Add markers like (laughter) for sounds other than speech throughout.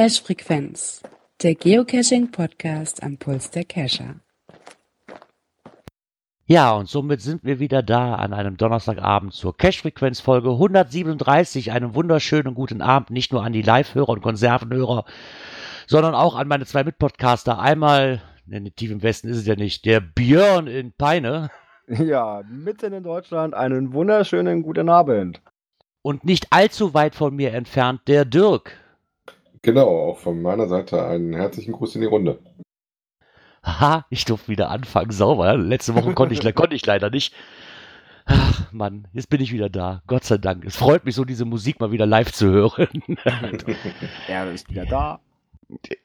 Cache Frequenz, der Geocaching Podcast am Puls der Cacher. Ja, und somit sind wir wieder da an einem Donnerstagabend zur Cache-Frequenz Folge 137. Einen wunderschönen guten Abend, nicht nur an die Live-Hörer und Konservenhörer, sondern auch an meine zwei Mitpodcaster. Einmal, in tief im Westen ist es ja nicht, der Björn in Peine. (laughs) Ja, mitten in Deutschland einen wunderschönen guten Abend. Und nicht allzu weit von mir entfernt, der Dirk. Genau, auch von meiner Seite einen herzlichen Gruß in die Runde. Haha, ich durfte wieder anfangen, sauber. Letzte Woche konnte ich, (laughs) konnte ich leider nicht. Ach Mann, jetzt bin ich wieder da. Gott sei Dank. Es freut mich so, diese Musik mal wieder live zu hören. (laughs) er ist wieder da.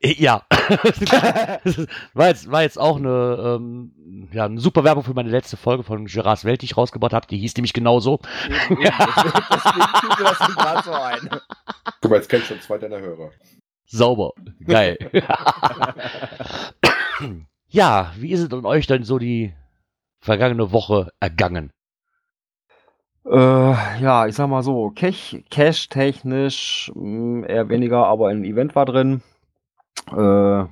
Ja. (laughs) war, jetzt, war jetzt auch eine, ähm, ja, eine super Werbung für meine letzte Folge von Gerards Welt, die ich rausgebaut habe. Die hieß nämlich genauso. Deswegen fiel mir das (laughs) gerade so ein. Guck mal, jetzt kennst schon zwei deiner Hörer. Sauber. Geil. (laughs) ja, wie ist es an euch denn so die vergangene Woche ergangen? Äh, ja, ich sag mal so, Cash-technisch hm, eher weniger, aber ein Event war drin. Äh,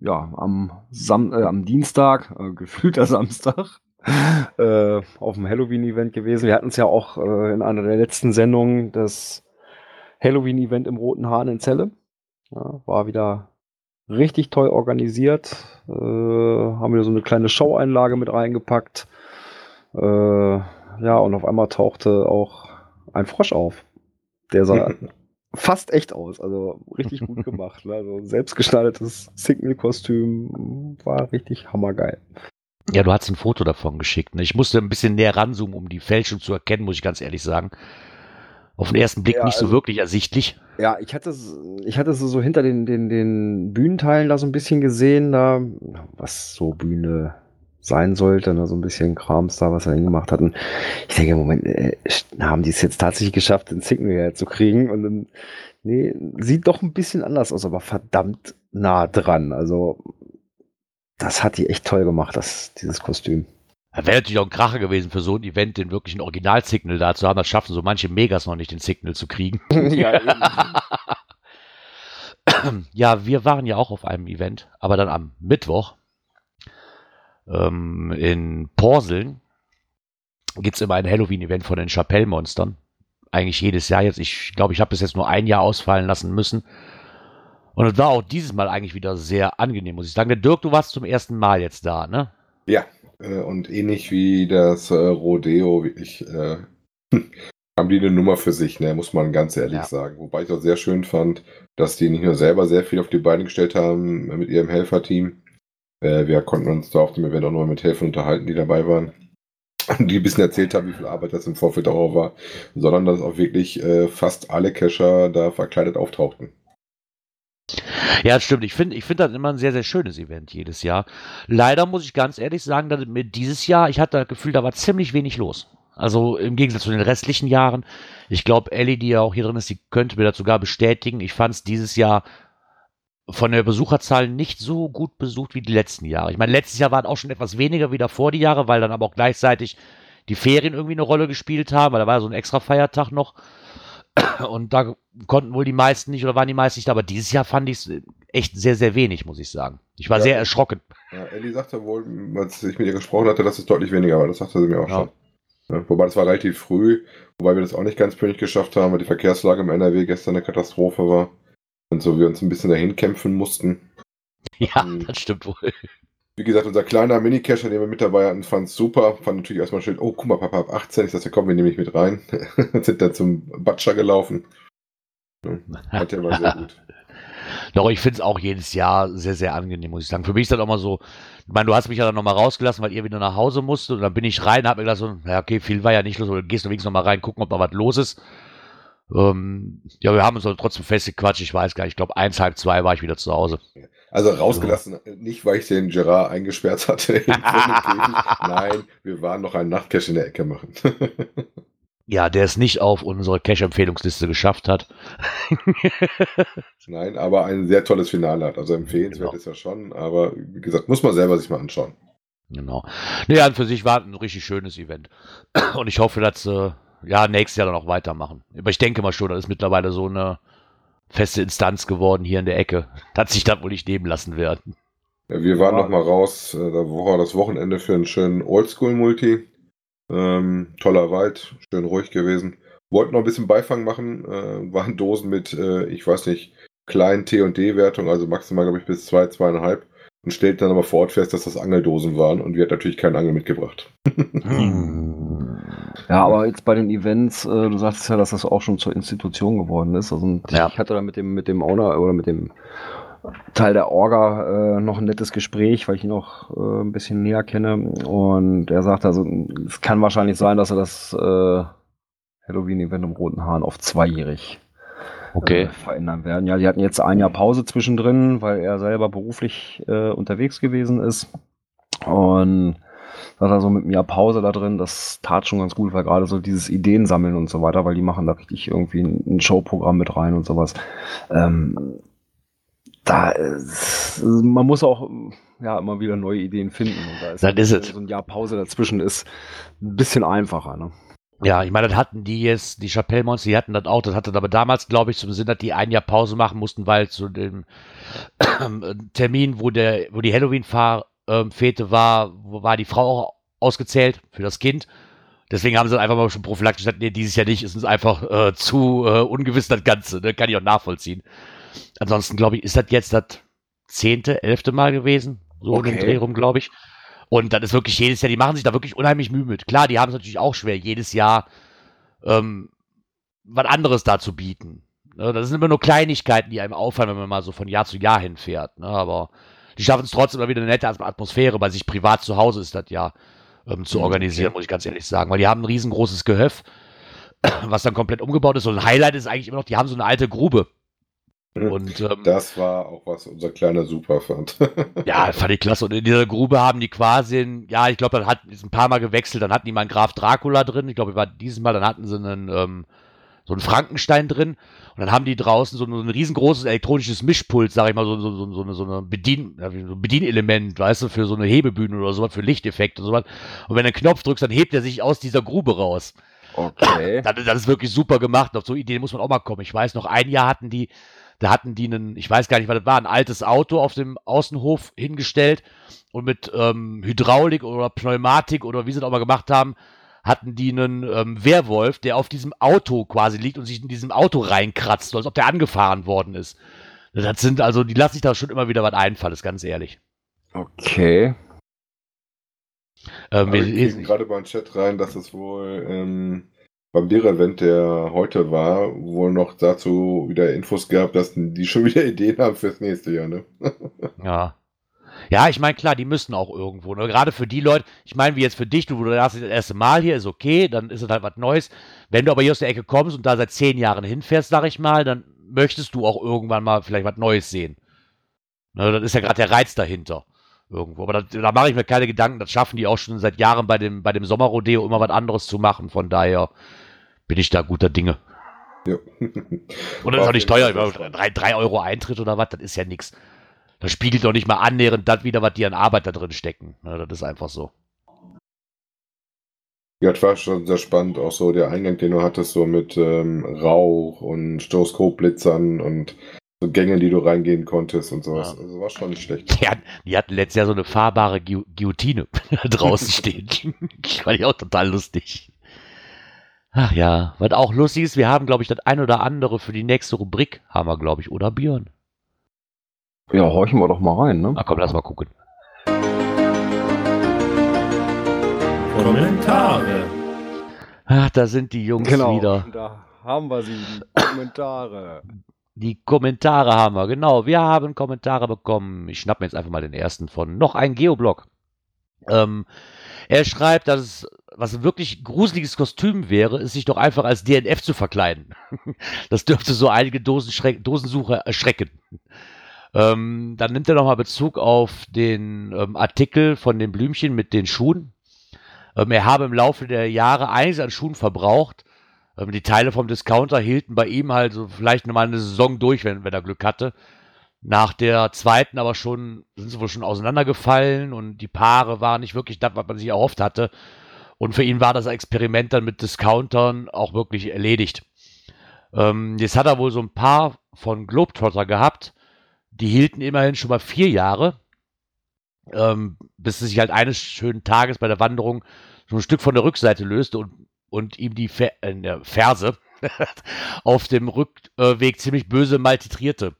ja, am, Sam äh, am Dienstag, äh, (laughs) gefühlter Samstag, auf dem Halloween-Event gewesen. Wir hatten es ja auch in einer der letzten Sendungen, das Halloween-Event im Roten Hahn in Celle. Ja, war wieder richtig toll organisiert. Äh, haben wir so eine kleine Show-Einlage mit reingepackt. Äh, ja, und auf einmal tauchte auch ein Frosch auf. Der sah (laughs) fast echt aus. Also richtig gut (laughs) gemacht. Ne? Also selbstgestaltetes Signal-Kostüm war richtig hammergeil. Ja, du hast ein Foto davon geschickt. Ne? Ich musste ein bisschen näher ranzoomen, um die Fälschung zu erkennen, muss ich ganz ehrlich sagen. Auf den ersten Blick ja, nicht so also, wirklich ersichtlich. Ja, ich hatte es, ich hatte es so hinter den, den, den Bühnenteilen da so ein bisschen gesehen, da, was so Bühne sein sollte, ne, so ein bisschen Krams da, was er gemacht hatten. Ich denke, Moment, äh, haben die es jetzt tatsächlich geschafft, den Signal herzukriegen? Und dann, nee, sieht doch ein bisschen anders aus, aber verdammt nah dran. Also, das hat die echt toll gemacht, das, dieses Kostüm. Wäre natürlich auch ein Kracher gewesen für so ein Event, den wirklichen Original-Signal da zu haben. Das schaffen so manche Megas noch nicht, den Signal zu kriegen. (laughs) ja, ja, wir waren ja auch auf einem Event, aber dann am Mittwoch ähm, in Porseln gibt es immer ein Halloween-Event von den Chapelle-Monstern. Eigentlich jedes Jahr jetzt. Ich glaube, ich habe bis jetzt nur ein Jahr ausfallen lassen müssen. Und es war auch dieses Mal eigentlich wieder sehr angenehm, muss ich sagen. Der Dirk, du warst zum ersten Mal jetzt da, ne? Ja, äh, und ähnlich wie das äh, Rodeo, ich, äh, (laughs) haben die eine Nummer für sich, ne, muss man ganz ehrlich ja. sagen. Wobei ich auch sehr schön fand, dass die nicht nur selber sehr viel auf die Beine gestellt haben mit ihrem Helferteam, äh, wir konnten uns da auf dem Event auch noch mit Helfern unterhalten, die dabei waren. (laughs) Die ein bisschen erzählt haben, wie viel Arbeit das im Vorfeld auch war, sondern dass auch wirklich äh, fast alle Cacher da verkleidet auftauchten. Ja, stimmt. Ich finde ich find das immer ein sehr, sehr schönes Event jedes Jahr. Leider muss ich ganz ehrlich sagen, dass mir dieses Jahr, ich hatte das Gefühl, da war ziemlich wenig los. Also im Gegensatz zu den restlichen Jahren. Ich glaube, Ellie, die ja auch hier drin ist, die könnte mir das sogar bestätigen. Ich fand es dieses Jahr von der Besucherzahl nicht so gut besucht wie die letzten Jahre. Ich meine, letztes Jahr waren auch schon etwas weniger wie davor die Jahre, weil dann aber auch gleichzeitig die Ferien irgendwie eine Rolle gespielt haben, weil da war so ein extra Feiertag noch. Und da konnten wohl die meisten nicht oder waren die meisten nicht da. Aber dieses Jahr fand ich es echt sehr, sehr wenig, muss ich sagen. Ich war ja, sehr erschrocken. Ja, Ellie sagte wohl, als ich mit ihr gesprochen hatte, dass es deutlich weniger war. Das sagte sie mir auch ja. schon. Ja, wobei das war relativ früh, wobei wir das auch nicht ganz pünktlich geschafft haben, weil die Verkehrslage im NRW gestern eine Katastrophe war und so wir uns ein bisschen dahin kämpfen mussten. Ja, um, das stimmt wohl. Wie gesagt, unser kleiner Mini-Cacher, den wir mit dabei hatten, fand es super. Fand natürlich erstmal schön, oh, guck mal, Papa, ab 18. Ich dachte, komm, wir nehmen mich mit rein. (laughs) sind da zum Batscher gelaufen. hat ja mal sehr gut. (laughs) Doch, ich finde es auch jedes Jahr sehr, sehr angenehm, muss ich sagen. Für mich ist das auch mal so, ich meine, du hast mich ja dann nochmal rausgelassen, weil ihr wieder nach Hause musstet. Und dann bin ich rein, hab mir gedacht, so, ja, okay, viel war ja nicht los, oder gehst du wenigstens nochmal rein, gucken, ob da was los ist. Ähm, ja, wir haben uns trotzdem festgequatscht. Ich weiß gar nicht. Ich glaube, eins, halb zwei war ich wieder zu Hause. Also rausgelassen, ja. nicht weil ich den Gerard eingesperrt hatte. (laughs) Nein, wir waren noch einen Nachtcash in der Ecke machen. (laughs) Ja, der es nicht auf unsere Cash-Empfehlungsliste geschafft hat. (laughs) Nein, aber ein sehr tolles Finale hat. Also empfehlenswert Genau. ist ja schon, aber wie gesagt, muss man selber sich mal anschauen. Genau. Nee, an für sich war ein richtig schönes Event. Und ich hoffe, dass sie ja nächstes Jahr dann auch weitermachen. Aber ich denke mal schon, das ist mittlerweile so eine feste Instanz geworden hier in der Ecke. (laughs) Dass sich das wohl nicht nehmen lassen werden. Ja, wir waren noch mal raus, äh, da war das Wochenende für einen schönen Oldschool-Multi. Ähm, toller Wald, schön ruhig gewesen. Wollten noch ein bisschen Beifang machen, äh, waren Dosen mit, äh, ich weiß nicht, kleinen T&D-Wertung, also maximal, glaube ich, bis zwei, zweieinhalb. Und stellten dann aber vor Ort fest, dass das Angeldosen waren und wir hatten natürlich keinen Angel mitgebracht. (laughs) Ja, aber jetzt bei den Events, äh, du sagst ja, dass das auch schon zur Institution geworden ist. Also Ja. ich hatte da mit dem, mit dem Owner oder mit dem Teil der Orga äh, noch ein nettes Gespräch, weil ich ihn noch äh, ein bisschen näher kenne. Und er sagt also, es kann wahrscheinlich sein, dass er das äh, Halloween-Event im Roten Hahn auf zweijährig Okay. äh, verändern werden. Ja, die hatten jetzt ein Jahr Pause zwischendrin, weil er selber beruflich äh, unterwegs gewesen ist. Und hat er so mit einem Jahr Pause da drin, das tat schon ganz gut, weil gerade so dieses Ideen sammeln und so weiter, weil die machen da richtig irgendwie ein, Showprogramm mit rein und sowas. Ähm, da ist, man muss auch ja immer wieder neue Ideen finden. Und da ist, Das ist so ein Jahr Pause dazwischen ist, ein bisschen einfacher. Ne? Ja, ich meine, das hatten die jetzt, die Chapelle Monster, die hatten das auch, das hatte aber damals, glaube ich, zum Sinn, dass die ein Jahr Pause machen mussten, weil zu dem Termin, wo der, wo die Halloween-Fete war, wo war die Frau auch ausgezählt für das Kind. Deswegen haben sie dann einfach mal schon prophylaktisch gesagt, nee, dieses Jahr nicht, ist uns einfach äh, zu äh, ungewiss das Ganze, ne? kann ich auch nachvollziehen. Ansonsten, glaube ich, ist das jetzt das zehnte, elfte Mal gewesen, so um den Okay. Dreh rum, glaube ich. Und das ist wirklich jedes Jahr, die machen sich da wirklich unheimlich Mühe mit. Klar, die haben es natürlich auch schwer, jedes Jahr ähm, was anderes da zu bieten. Ne, das sind immer nur Kleinigkeiten, die einem auffallen, wenn man mal so von Jahr zu Jahr hinfährt. Ne? Aber die schaffen es trotzdem immer wieder eine nette Atmosphäre. Bei sich privat zu Hause ist das ja ähm, zu Mhm, organisieren, muss ich ganz ehrlich sagen. Weil die haben ein riesengroßes Gehöft, (clears throat) was dann komplett umgebaut ist. Und ein Highlight ist eigentlich immer noch, die haben so eine alte Grube. Und ähm, Das war auch, was unser kleiner Super fand. (laughs) ja, fand ich klasse. Und in dieser Grube haben die quasi, ein, ja, ich glaube, dann hat ein paar Mal gewechselt. Dann hatten die mal einen Graf Dracula drin. Ich glaube, war dieses Mal, dann hatten sie einen, ähm, so einen Frankenstein drin. Und dann haben die draußen so ein, so ein riesengroßes elektronisches Mischpult, sag ich mal, so, so, so, so, eine, so eine Bedien, so ein Bedienelement, weißt du, für so eine Hebebühne oder sowas, für Lichteffekte und sowas. Und wenn du einen Knopf drückst, dann hebt er sich aus dieser Grube raus. Okay. Das, das ist wirklich super gemacht. Auf so Ideen muss man auch mal kommen. Ich weiß noch, ein Jahr hatten die, da hatten die einen, ich weiß gar nicht, was das war, ein altes Auto auf dem Außenhof hingestellt und mit ähm, Hydraulik oder Pneumatik oder wie sie das auch mal gemacht haben, hatten die einen ähm, Werwolf, der auf diesem Auto quasi liegt und sich in diesem Auto reinkratzt, so als ob der angefahren worden ist. Das sind also, die lassen sich da schon immer wieder was einfallen, ist ganz ehrlich. Okay. Ähm, wir, kriegen gerade beim Chat rein, dass es wohl ähm, beim Lehrerevent, der heute war, wohl noch dazu wieder Infos gab, dass die schon (laughs) wieder Ideen haben fürs nächste Jahr, ne? (laughs) Ja. Ja, ich meine, klar, die müssen auch irgendwo. Ne? Gerade für die Leute, ich meine, wie jetzt für dich, du, du das erste Mal hier, ist okay, dann ist es halt was Neues. Wenn du aber hier aus der Ecke kommst und da seit zehn Jahren hinfährst, sag ich mal, dann möchtest du auch irgendwann mal vielleicht was Neues sehen. Ne, das ist ja gerade der Reiz dahinter. Irgendwo. Aber das, da mache ich mir keine Gedanken, das schaffen die auch schon seit Jahren bei dem, bei dem Sommerrodeo immer was anderes zu machen. Von daher bin ich da guter Dinge. Ja. (laughs) Und das ist auch nicht teuer. (laughs) Drei, drei Euro Eintritt oder was, das ist ja nichts. Das spiegelt doch nicht mal annähernd das wieder, was die an Arbeit da drin stecken. Ne, das ist einfach so. Ja, das war schon sehr spannend, auch so der Eingang, den du hattest, so mit ähm, Rauch und Stroboskopblitzern und so Gängen, die du reingehen konntest und sowas. Ja. Also war schon nicht schlecht. Die hatten, die hatten letztes Jahr so eine fahrbare Gu Guillotine (laughs) draußen stehen. Fand ich auch total lustig. Ach ja, was auch lustig ist, wir haben, glaube ich, das ein oder andere für die nächste Rubrik, haben wir, glaube ich, oder Björn? Ja, horchen wir doch mal rein, ne? Na komm, lass mal gucken. Kommentare. Ach, da sind die Jungs wieder. Da haben wir sie, die Kommentare. Die Kommentare haben wir, genau. Wir haben Kommentare bekommen. Ich schnapp mir jetzt einfach mal den ersten von noch ein Geoblog. Ähm, er schreibt, dass es was ein wirklich gruseliges Kostüm wäre, ist sich doch einfach als DNF zu verkleiden. (laughs) das dürfte so einige Dosensucher erschrecken. Ähm, dann nimmt er nochmal Bezug auf den ähm, Artikel von den Blümchen mit den Schuhen. Ähm, er habe im Laufe der Jahre einiges an Schuhen verbraucht Ähm, die Teile vom Discounter hielten bei ihm halt so vielleicht nochmal eine Saison durch, wenn, wenn er Glück hatte. Nach der zweiten aber schon, sind sie wohl schon auseinandergefallen und die Paare waren nicht wirklich das, was man sich erhofft hatte. Und für ihn war das Experiment dann mit Discountern auch wirklich erledigt. Ähm, jetzt hat er wohl so ein paar von Globetrotter gehabt. Die hielten immerhin schon mal vier Jahre, ähm, bis es sich halt eines schönen Tages bei der Wanderung so ein Stück von der Rückseite löste und, und ihm die Fer äh, Ferse (laughs) auf dem Rückweg ziemlich böse maltitrierte.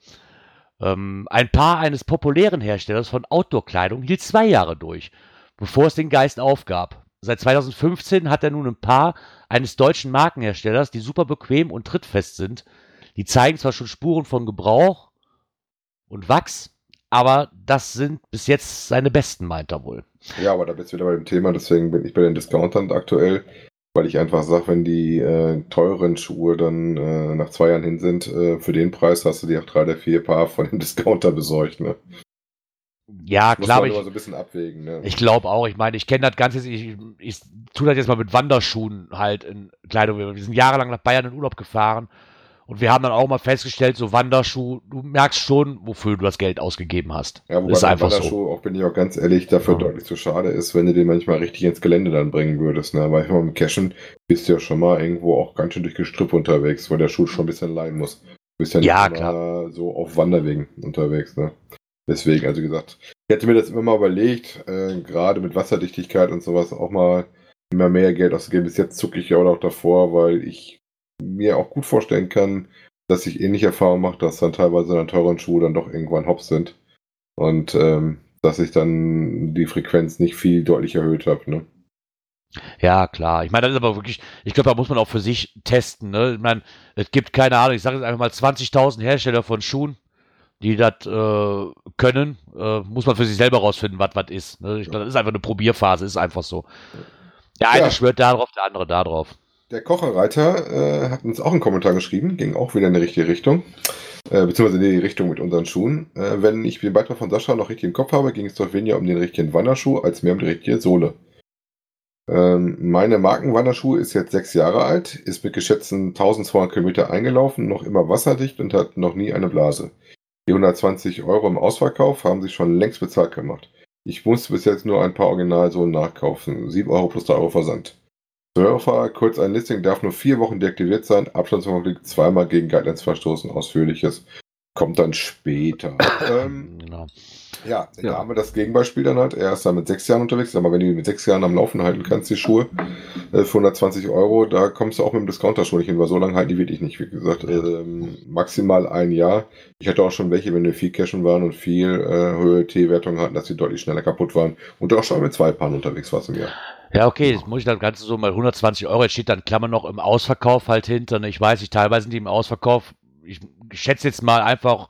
Ähm, ein Paar eines populären Herstellers von Outdoor-Kleidung hielt zwei Jahre durch, bevor es den Geist aufgab. Seit 2015 hat er nun ein Paar eines deutschen Markenherstellers, die super bequem und trittfest sind. Die zeigen zwar schon Spuren von Gebrauch und Wachs, aber das sind bis jetzt seine besten, meint er wohl. Ja, aber da bist du wieder bei dem Thema, deswegen bin ich bei den Discountern aktuell, weil ich einfach sage, wenn die äh, teuren Schuhe dann äh, nach zwei Jahren hin sind, äh, für den Preis hast du die auch drei oder vier Paar von dem (laughs) Discounter besorgt, ne? Ja, klar, ich, so ein bisschen abwägen, ne? ich glaube auch. Ich meine, ich kenne das Ganze, ich, ich tue das jetzt mal mit Wanderschuhen halt in Kleidung. Wir sind jahrelang nach Bayern in Urlaub gefahren und wir haben dann auch mal festgestellt, so Wanderschuh, du merkst schon, wofür du das Geld ausgegeben hast. Ja, wobei ist einfach so. Wanderschuh, auch bin ich auch ganz ehrlich, dafür Ja. deutlich zu schade ist, wenn du den manchmal richtig ins Gelände dann bringen würdest. Ne? Weil dem Cashen bist du ja schon mal irgendwo auch ganz schön durch Gestrüpp unterwegs, wo der Schuh schon ein bisschen leihen muss. Du bist ja nicht Ja, immer so auf Wanderwegen unterwegs. Ne? Deswegen, also gesagt, ich hätte mir das immer mal überlegt, äh, gerade mit Wasserdichtigkeit und sowas auch mal immer mehr Geld auszugeben. Bis jetzt zucke ich ja auch davor, weil ich mir auch gut vorstellen kann, dass ich ähnliche Erfahrungen mache, dass dann teilweise dann teuren Schuhe dann doch irgendwann hops sind. Und ähm, dass ich dann die Frequenz nicht viel deutlich erhöht habe. Ne? Ja, klar. Ich meine, das ist aber wirklich, ich glaube, da muss man auch für sich testen. Ne? Ich meine, es gibt keine Ahnung, ich sage jetzt einfach mal 20.000 Hersteller von Schuhen, die das äh, können. Äh, muss man für sich selber rausfinden, was was ist. Ne? Ich glaube, das ist einfach eine Probierphase, ist einfach so. Der eine Ja. schwört da drauf, der andere da drauf. Der Kocherreiter äh, hat uns auch einen Kommentar geschrieben, ging auch wieder in die richtige Richtung, äh, beziehungsweise in die Richtung mit unseren Schuhen. Äh, wenn ich den Beitrag von Sascha noch richtig im Kopf habe, ging es doch weniger um den richtigen Wanderschuh als mehr um die richtige Sohle. Ähm, meine Markenwanderschuh ist jetzt sechs Jahre alt, ist mit geschätzten 1200 Kilometer eingelaufen, noch immer wasserdicht und hat noch nie eine Blase. Die 120 Euro im Ausverkauf haben sich schon längst bezahlt gemacht. Ich musste bis jetzt nur ein paar Originalsohlen nachkaufen. 7 Euro plus 3 Euro Versand. Hörerfrage, kurz ein Listing darf nur vier Wochen deaktiviert sein. Abstandskonflikt zweimal gegen Guidelines verstoßen. Ausführliches kommt dann später. (coughs) ähm, Genau. ja, da Ja. haben wir das Gegenbeispiel dann halt. Er ist da mit sechs Jahren unterwegs, aber wenn du die mit sechs Jahren am Laufen halten kannst, die Schuhe, äh, für 120 Euro, da kommst du auch mit dem Discounter-Schuh nicht hin, weil so lange halten die wirklich nicht. Wie gesagt, ähm, maximal ein Jahr. Ich hatte auch schon welche, wenn wir viel cashen waren und viel äh, höhere T-Wertung hatten, dass die deutlich schneller kaputt waren. Und auch schon mit zwei Paaren unterwegs warst im Jahr. Ja, okay, jetzt muss ich das Ganze so mal 120 Euro, jetzt steht dann Klammer noch im Ausverkauf halt hinter. ne? Ich weiß nicht, teilweise sind die im Ausverkauf. Ich schätze jetzt mal einfach,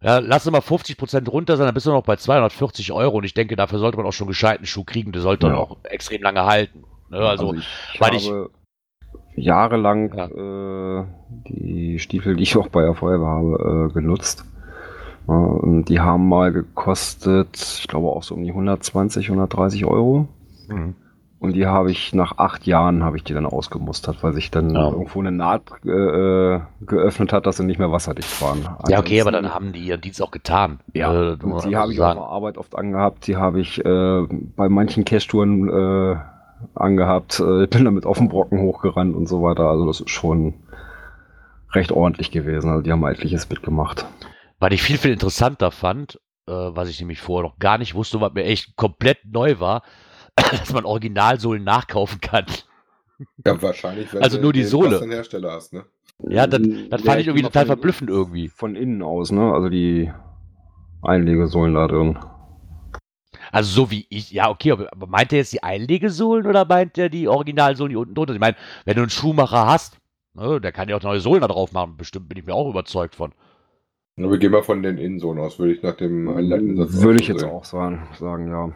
ja, lass mal 50% runter sein, dann bist du noch bei 240 Euro und ich denke, dafür sollte man auch schon gescheiten Schuh kriegen, der sollte dann Ja. auch extrem lange halten. Ne? Also, ich weil ich- habe jahrelang äh, die Stiefel, die ich auch bei der Feuerwehr habe, äh, genutzt. Ja, und die haben mal gekostet, ich glaube auch so um die 120, 130 Euro. Mhm. Und die habe ich nach acht Jahren habe ich die dann ausgemustert, weil sich dann Ja. irgendwo eine Naht äh, geöffnet hat, dass sie nicht mehr wasserdicht waren. ja, okay, aber dann haben die ihren Dienst auch getan. ja, Äh, und die einfach habe ich sagen. auf der Arbeit oft angehabt. Die habe ich äh, bei manchen Cache-Touren äh, angehabt. Äh, bin damit auf den Brocken hochgerannt und so weiter. Also das ist schon recht ordentlich gewesen. Also die haben etliches mitgemacht. Weil ich viel, viel interessanter fand, äh, was ich nämlich vorher noch gar nicht wusste, was mir echt komplett neu war, dass man Originalsohlen nachkaufen kann. Ja, wahrscheinlich, wenn Also du nur die den Sohle. Hersteller hast, ne? Ja, das, das fand ich irgendwie total verblüffend irgendwie. Von innen aus, ne? Also die Einlegesohlen da drin. Also so wie ich, ja okay, aber meint er jetzt die Einlegesohlen oder meint er die Originalsohlen, die unten drunter? sind? Ich meine, wenn du einen Schuhmacher hast, ne, der kann ja auch neue Sohlen da drauf machen, bestimmt bin ich mir auch überzeugt von. Na, wir gehen mal von den Innensohlen aus, würde ich nach dem einleitenden Satz Würde ich jetzt sehen. auch sagen, sagen, ja.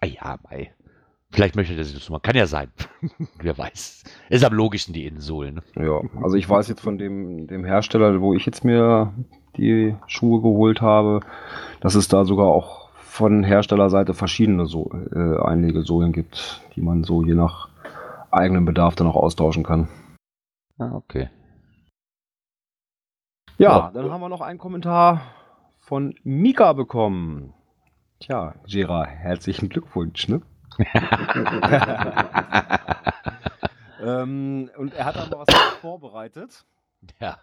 Ah ja, mei. Vielleicht möchte er sich das mal. Kann ja sein. (laughs) Wer weiß. Ist am logischsten die Innensohlen. Ne? Ja, also ich weiß jetzt von dem, dem Hersteller, wo ich jetzt mir die Schuhe geholt habe, dass es da sogar auch von Herstellerseite verschiedene so äh, Einlegesohlen gibt, die man so je nach eigenen Bedarf dann auch austauschen kann. Ah, okay. Ja, dann haben wir noch einen Kommentar von Mika bekommen. Tja, Gera, herzlichen Glückwunsch, ne? (laughs) ähm, und er hat aber was vorbereitet. Ja.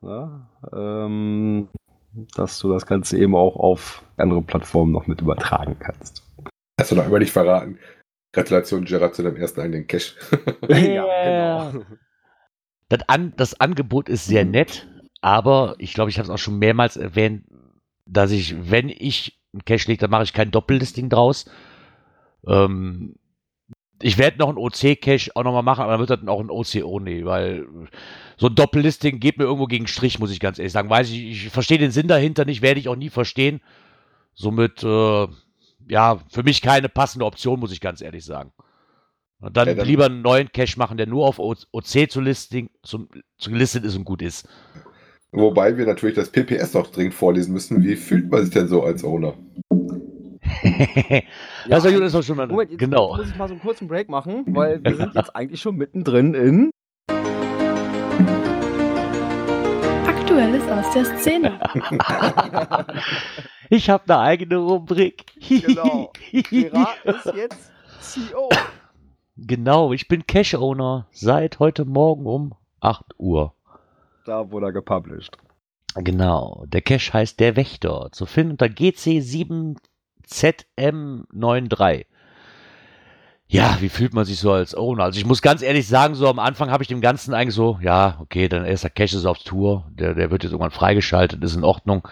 Ja, ähm, dass du das Ganze eben auch auf andere Plattformen noch mit übertragen kannst. Hast du noch einmal nicht verraten. Gratulation, Gerard, zu deinem ersten eigenen Cash. (laughs) Ja, genau. (laughs) Das, An das Angebot ist sehr nett, aber ich glaube, ich habe es auch schon mehrmals erwähnt, dass ich, wenn ich einen Cache lege, dann mache ich kein Doppellisting draus. Ähm, ich werde noch ein OC-Cache auch nochmal machen, aber dann wird das auch ein OC-Only, weil so ein Doppellisting geht mir irgendwo gegen Strich, muss ich ganz ehrlich sagen. Weiß ich, ich verstehe den Sinn dahinter nicht, werde ich auch nie verstehen. Somit, äh, ja, für mich keine passende Option, muss ich ganz ehrlich sagen. Und dann, Ja, dann- lieber einen neuen Cache machen, der nur auf OC zu, listing, zum, zu gelistet ist und gut ist. Wobei wir natürlich das PPS noch dringend vorlesen müssen. Wie fühlt man sich denn so als Owner? das doch- ist doch schon mal, Moment, jetzt genau. muss ich mal so einen kurzen Break machen, weil wir sind jetzt eigentlich schon mittendrin in. Aktuelles aus der Szene. (laughs) Ich habe eine eigene Rubrik. Genau. (laughs) Gera ist jetzt CEO. genau, ich bin Cache-Owner seit heute Morgen um 8 Uhr. Da wurde er gepublished. Genau, der Cache heißt Der Wächter. Zu finden unter GC7ZM93. Ja, wie fühlt man sich so als Owner? Also ich muss ganz ehrlich sagen, so am Anfang habe ich dem Ganzen eigentlich so, ja, okay, dann erster Cache ist auf Tour, der, der wird jetzt irgendwann freigeschaltet, ist in Ordnung.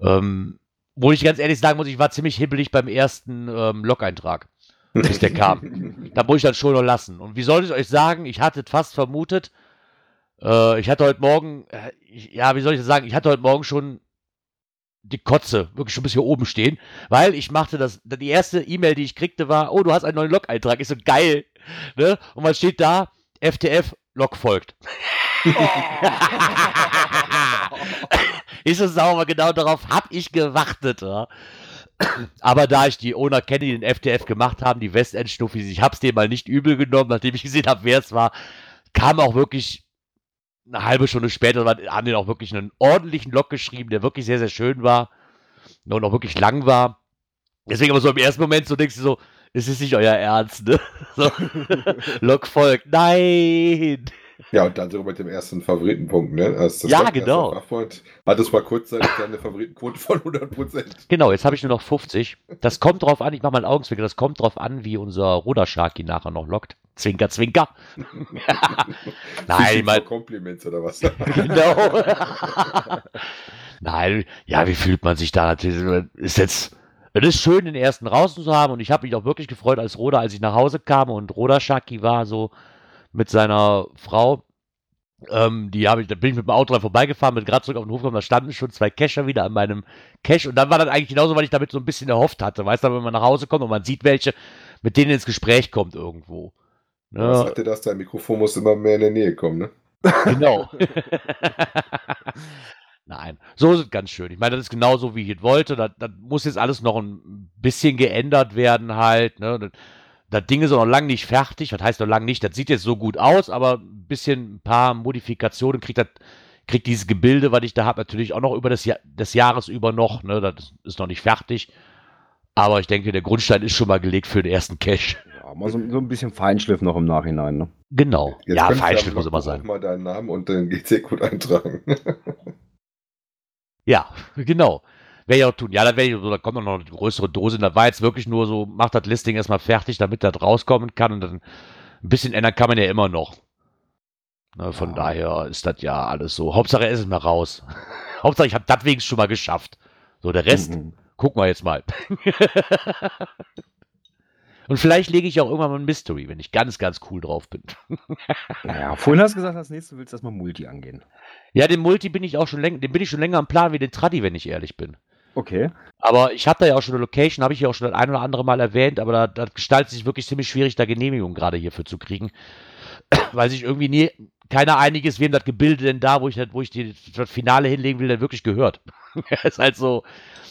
Ähm, wo ich ganz ehrlich sagen muss, ich war ziemlich hibbelig beim ersten ähm, Log-Eintrag, bis der kam. (laughs) Da muss ich dann schon noch lassen. Und wie soll ich euch sagen, ich hatte fast vermutet, äh, ich hatte heute Morgen, äh, ich, ja, wie soll ich das sagen, ich hatte heute Morgen schon die Kotze wirklich schon bis hier oben stehen, weil ich machte das, die erste E-Mail, die ich kriegte, war, oh, du hast einen neuen Log-Eintrag, ist so geil, ne? Und was steht da? FTF, Log folgt. (laughs) ist es sauber, genau darauf habe ich gewartet, ja? Aber da ich die Owner kenne, die den FTF gemacht haben, die Westend-Stuffis, ich habe es denen mal nicht übel genommen, nachdem ich gesehen habe, wer es war, kam auch wirklich eine halbe Stunde später, haben die auch wirklich einen ordentlichen Log geschrieben, der wirklich sehr, sehr schön war und auch wirklich lang war. Deswegen aber so im ersten Moment so denkst du so, es ist nicht euer Ernst, ne? (laughs) So, (laughs) Log folgt, nein! Ja, und dann sogar mit dem ersten Favoritenpunkt, ne? Als das Ja, genau. Fachwort hat es mal kurzzeitig eine Favoritenquote von 100%. Genau, jetzt habe ich nur noch 50. Das kommt drauf an, ich mache mal einen Augenzwinker, das kommt drauf an, wie unser Rudersharky nachher noch lockt. Zwinker, zwinker. (laughs) Nein, for Compliments oder was? (laughs) genau. (laughs) Nein, ja, wie fühlt man sich da natürlich? Ist jetzt, es ist schön, den ersten draußen zu haben und ich habe mich auch wirklich gefreut als Roda, als ich nach Hause kam und Roda Shaki war so mit seiner Frau. Ähm, die habe ich, da bin ich mit dem Auto dran vorbeigefahren, bin gerade zurück auf den Hof gekommen, da standen schon zwei Cacher wieder an meinem Cache und dann war das eigentlich genauso, weil ich damit so ein bisschen erhofft hatte. Weißt du, wenn man nach Hause kommt und man sieht welche, mit denen ins Gespräch kommt irgendwo. Was Ne? sagt dir das? Dein Mikrofon muss immer mehr in der Nähe kommen, ne? Genau. (laughs) (laughs) Nein, so ist es ganz schön. Ich meine, das ist genauso, wie ich es wollte. Das, das muss jetzt alles noch ein bisschen geändert werden halt. Ne? Das, das Ding ist auch noch lange nicht fertig. Was heißt noch lange nicht? Das sieht jetzt so gut aus, aber ein bisschen ein paar Modifikationen kriegt das kriegt dieses Gebilde, was ich da habe, natürlich auch noch über das, Jahr, des Jahres über noch. Ne? Das ist noch nicht fertig. Aber ich denke, der Grundstein ist schon mal gelegt für den ersten Cache. Ja, mal so, so ein bisschen Feinschliff noch im Nachhinein, ne? Genau. Jetzt ja, Feinschliff muss immer sein. Auch mal deinen Namen und den GC-Code eintragen. Ja, genau. Werde ich auch tun. Ja, da werde ich, so, da kommt noch eine größere Dose. Da war jetzt wirklich nur so, macht das Listing erstmal fertig, damit das rauskommen kann. Und dann ein bisschen ändern kann man ja immer noch. Ne, von Ja. daher ist das ja alles so. Hauptsache, es ist mal raus. (laughs) Hauptsache, ich habe das wenigstens schon mal geschafft. So, der Rest, Mhm. gucken wir jetzt mal. (laughs) Und vielleicht lege ich auch irgendwann mal ein Mystery, wenn ich ganz, ganz cool drauf bin. (laughs) Naja, vorhin hast du gesagt, als nächstes willst du erstmal Multi angehen. Ja, den Multi bin ich auch schon länger, den bin ich schon länger am Plan wie den Traddy, wenn ich ehrlich bin. Okay. Aber ich habe da ja auch schon eine Location, habe ich ja auch schon das ein oder andere Mal erwähnt, aber da, da gestaltet sich wirklich ziemlich schwierig, da Genehmigung gerade hierfür zu kriegen. (clears throat) Weil sich irgendwie nie keiner einig ist, wem das Gebilde denn da, wo ich, wo ich die, das Finale hinlegen will, denn wirklich gehört. (laughs) ist halt so,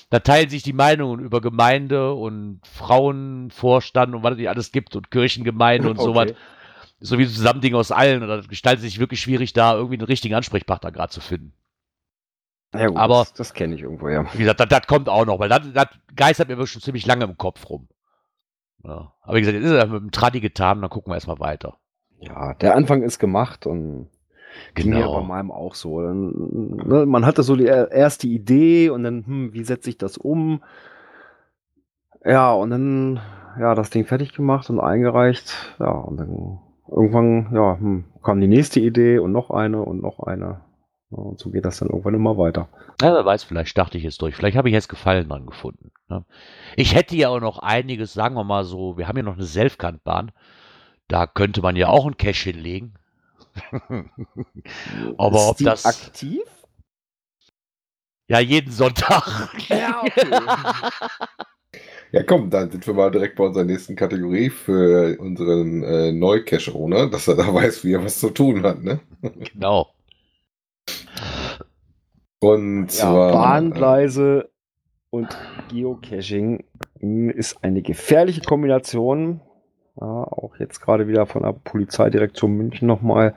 da teilen sich die Meinungen über Gemeinde und Frauenvorstand und was es alles gibt und Kirchengemeinde und (clears throat) Okay. sowas. So wie ein Zusammending aus allen. Und das gestaltet sich wirklich schwierig, da irgendwie einen richtigen Ansprechpartner gerade zu finden. Ja, gut, Aber- das, das kenne ich irgendwo, ja. Wie gesagt, das, kommt auch noch, weil das, das geistert mir wirklich schon ziemlich lange im Kopf rum. Ja. Aber wie gesagt, jetzt ist er mit dem Tradi getan, dann gucken wir erstmal weiter. Ja, der Anfang ist gemacht und ging ja Genau. bei meinem auch so. Ne, man hatte so die er- erste Idee und dann, hm, wie setze ich das um? Ja, und dann, ja, das Ding fertig gemacht und eingereicht. Ja, und dann irgendwann, ja, hm, kam die nächste Idee und noch eine und noch eine. Und so geht das dann irgendwann immer weiter. Ja, wer weiß, vielleicht starte ich jetzt durch. Vielleicht habe ich jetzt Gefallen dran gefunden. Ne? Ich hätte ja auch noch einiges, sagen wir mal so, wir haben ja noch eine Selfkantbahn. Da könnte man ja auch einen Cache hinlegen. (laughs) Aber Ist ob die das- aktiv? Ja, jeden Sonntag. Ja, okay. (laughs) Ja, komm, dann sind wir mal direkt bei unserer nächsten Kategorie für unseren äh, Neu-Cache-Owner, dass er da weiß, wie er was zu tun hat, ne? genau. Und Ja, zwar. Bahngleise und Geocaching mh, ist eine gefährliche Kombination. Ja, auch jetzt gerade wieder von der Polizeidirektion München nochmal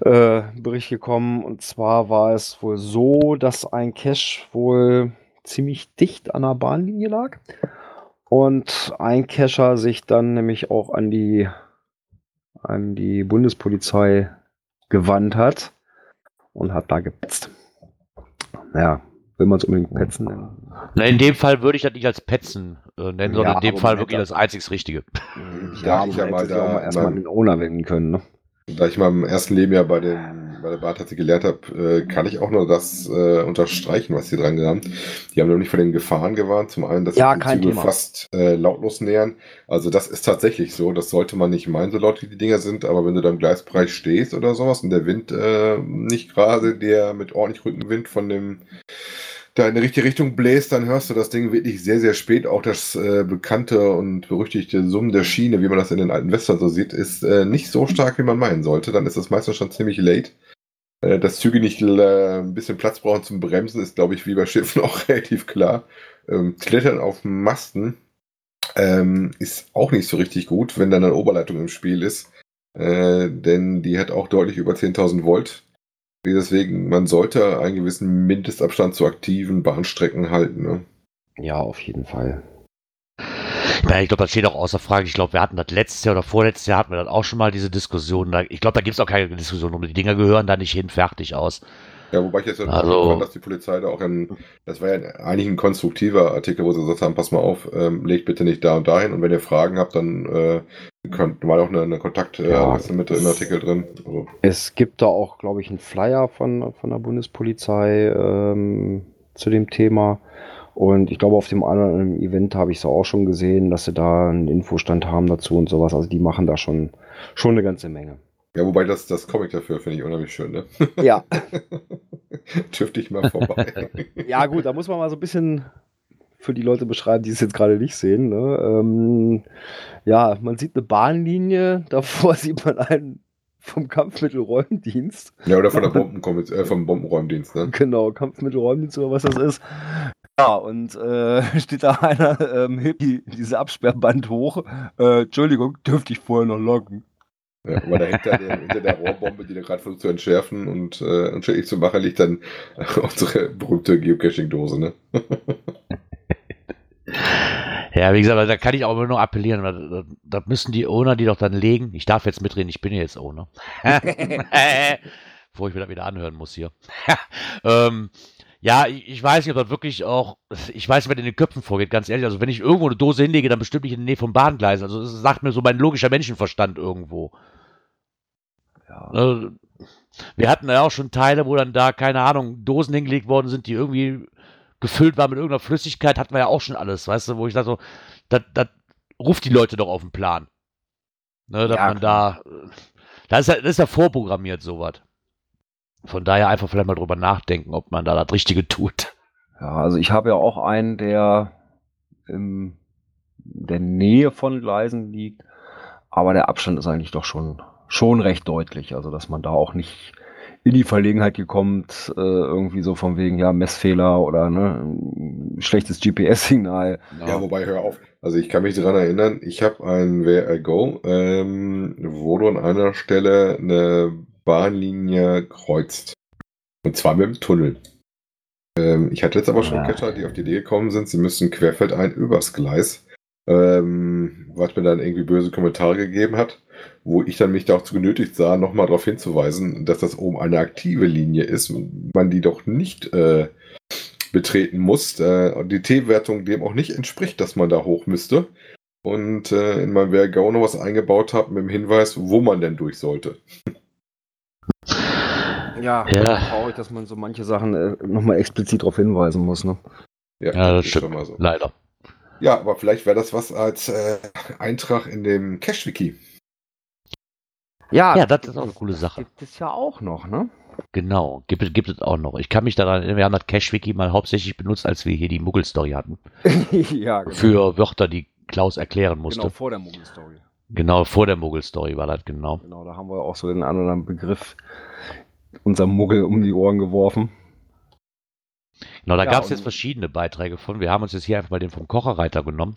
äh, Bericht gekommen. Und zwar war es wohl so, dass ein Cache wohl ziemlich dicht an der Bahnlinie lag. Und ein Cacher sich dann nämlich auch an die, an die Bundespolizei gewandt hat und hat da gepetzt. Naja, will man es unbedingt petzen nennen? Na, in dem Fall würde ich das nicht als Petzen äh, nennen, sondern Ja, in dem Fall wirklich das einzig Richtige. Da aber ich ja man mal da mal erstmal den Owner wenden können. Ne? Da ich mal im ersten Leben ja bei, den, bei der tatsächlich gelernt habe, äh, kann ich auch nur das äh, unterstreichen, was sie dran haben. Die haben nämlich vor den Gefahren gewarnt. Zum einen, dass Ja, sich die Züge Thema. fast äh, lautlos nähern. Also das ist tatsächlich so. Das sollte man nicht meinen, so laut wie die Dinger sind. Aber wenn du da im Gleisbereich stehst oder sowas und der Wind äh, nicht gerade der mit ordentlich Rückenwind von dem da in die richtige Richtung bläst, dann hörst du das Ding wirklich sehr, sehr spät. Auch das äh, bekannte und berüchtigte Summen der Schiene, wie man das in den alten Western so sieht, ist äh, nicht so stark, wie man meinen sollte. Dann ist das meistens schon ziemlich late. Äh, dass Züge nicht äh, ein bisschen Platz brauchen zum Bremsen, ist, glaube ich, wie bei Schiffen (laughs) auch relativ klar. Ähm, Klettern auf Masten ähm, ist auch nicht so richtig gut, wenn dann eine Oberleitung im Spiel ist. Äh, denn die hat auch deutlich über 10.000 Volt. Deswegen, man sollte einen gewissen Mindestabstand zu aktiven Bahnstrecken halten. Ne? Ja, auf jeden Fall. Ja, ich glaube, das steht auch außer Frage. Ich glaube, wir hatten das letztes Jahr oder vorletztes Jahr hatten wir dann auch schon mal diese Diskussion. Ich glaube, da gibt es auch keine Diskussion um. Die Dinger gehören da nicht hin, fertig aus. Ja, wobei ich jetzt Also- fand, dass die Polizei da auch ein, das war ja eigentlich ein konstruktiver Artikel, wo sie gesagt haben, pass mal auf, ähm, legt bitte nicht da und dahin und wenn ihr Fragen habt, dann äh, könnt, war auch eine, eine Kontakt äh, Ja, mit im Artikel drin. Also, Es gibt da auch, glaube ich, einen Flyer von, von der Bundespolizei ähm, zu dem Thema. Und ich glaube, auf dem anderen Event habe ich es auch schon gesehen, dass sie da einen Infostand haben dazu und sowas. Also die machen da schon, schon eine ganze Menge. ja, wobei das, das Comic dafür finde ich unheimlich schön, ne? Ja. (laughs) Dürfte ich mal vorbei. (laughs) ja, gut, da muss man mal so ein bisschen für die Leute beschreiben, die es jetzt gerade nicht sehen. Ne? Ähm, ja, man sieht eine Bahnlinie, (laughs) davor sieht man einen vom Kampfmittelräumdienst. ja, oder von der Bomben äh, vom Bombenräumdienst, ne? Genau, Kampfmittelräumdienst oder was das ist. Ja, und äh, (laughs) steht da einer, ähm, hebt die, diese Absperrband hoch. Äh, Entschuldigung, dürfte ich vorher noch loggen? Ja, aber dahinter der, hinter der Rohrbombe, die der gerade versucht zu entschärfen und äh, unschädlich zu machen, liegt dann (laughs) unsere berühmte Geocaching-Dose, ne? Ja, wie gesagt, da kann ich auch immer nur appellieren. Da, da, da müssen die Owner die doch dann legen. Ich darf jetzt mitreden, ich bin ja jetzt Owner. (laughs) Bevor ich mir das wieder anhören muss hier. (laughs) ähm, ja, ich, ich weiß nicht, ob das wirklich auch, ich weiß nicht, was in den Köpfen vorgeht, ganz ehrlich. Also wenn ich irgendwo eine Dose hinlege, dann bestimmt nicht in der Nähe vom Bahngleis. Also das sagt mir so mein logischer Menschenverstand irgendwo. Ja, Ne, Wir hatten ja auch schon Teile, wo dann da, keine Ahnung, Dosen hingelegt worden sind, die irgendwie gefüllt waren mit irgendeiner Flüssigkeit, hatten wir ja auch schon alles, weißt du, wo ich sage so, das, das ruft die Leute doch auf den Plan. Ne, dass Ja, man da, das ist, ja, das ist ja vorprogrammiert, sowas. Von daher einfach vielleicht mal drüber nachdenken, ob man da das Richtige tut. ja, also ich habe ja auch einen, der in der Nähe von Gleisen liegt, aber der Abstand ist eigentlich doch schon, schon recht deutlich. Also, dass man da auch nicht in die Verlegenheit gekommen, äh, irgendwie so von wegen, ja, Messfehler oder ne, schlechtes GPS-Signal. Ja, wobei, hör auf. Also ich kann mich daran erinnern, ich habe ein Where I Go, ähm, wo du an einer Stelle eine Bahnlinie kreuzt. Und zwar mit dem Tunnel. Ähm, ich hatte jetzt aber schon Ja. Catcher, die auf die Idee gekommen sind, sie müssen querfeldein übers Gleis. Ähm, was mir dann irgendwie böse Kommentare gegeben hat, wo ich dann mich da auch zu genötigt sah, nochmal darauf hinzuweisen, dass das oben eine aktive Linie ist man die doch nicht äh, betreten muss äh, die T-Wertung dem auch nicht entspricht, dass man da hoch müsste. Und äh, in meinem Vergau noch was eingebaut habe mit dem Hinweis, wo man denn durch sollte. Ja, Ja. traurig, dass man so manche Sachen äh, nochmal explizit darauf hinweisen muss. Ne? Ja, das ist stimmt. schon mal so. Leider. Ja, aber vielleicht wäre das was als äh, Eintrag in dem Cache-Wiki. Ja, Ja, das ist auch eine coole Sache. gibt es ja auch noch, ne? Genau, gibt, es- gibt es auch noch. Ich kann mich daran erinnern, wir haben das Cache-Wiki mal hauptsächlich benutzt, als wir hier die Muggel-Story hatten. (laughs) ja, genau. Für Wörter, die Klaus erklären musste. genau Genau, vor der Muggel-Story. vor der Muggel-Story war das, genau. Genau, da haben wir auch so den anderen Begriff unser Muggel um die Ohren geworfen. Genau, da Ja, gab es jetzt verschiedene Beiträge von. Wir haben uns jetzt hier einfach mal den vom Kocherreiter genommen.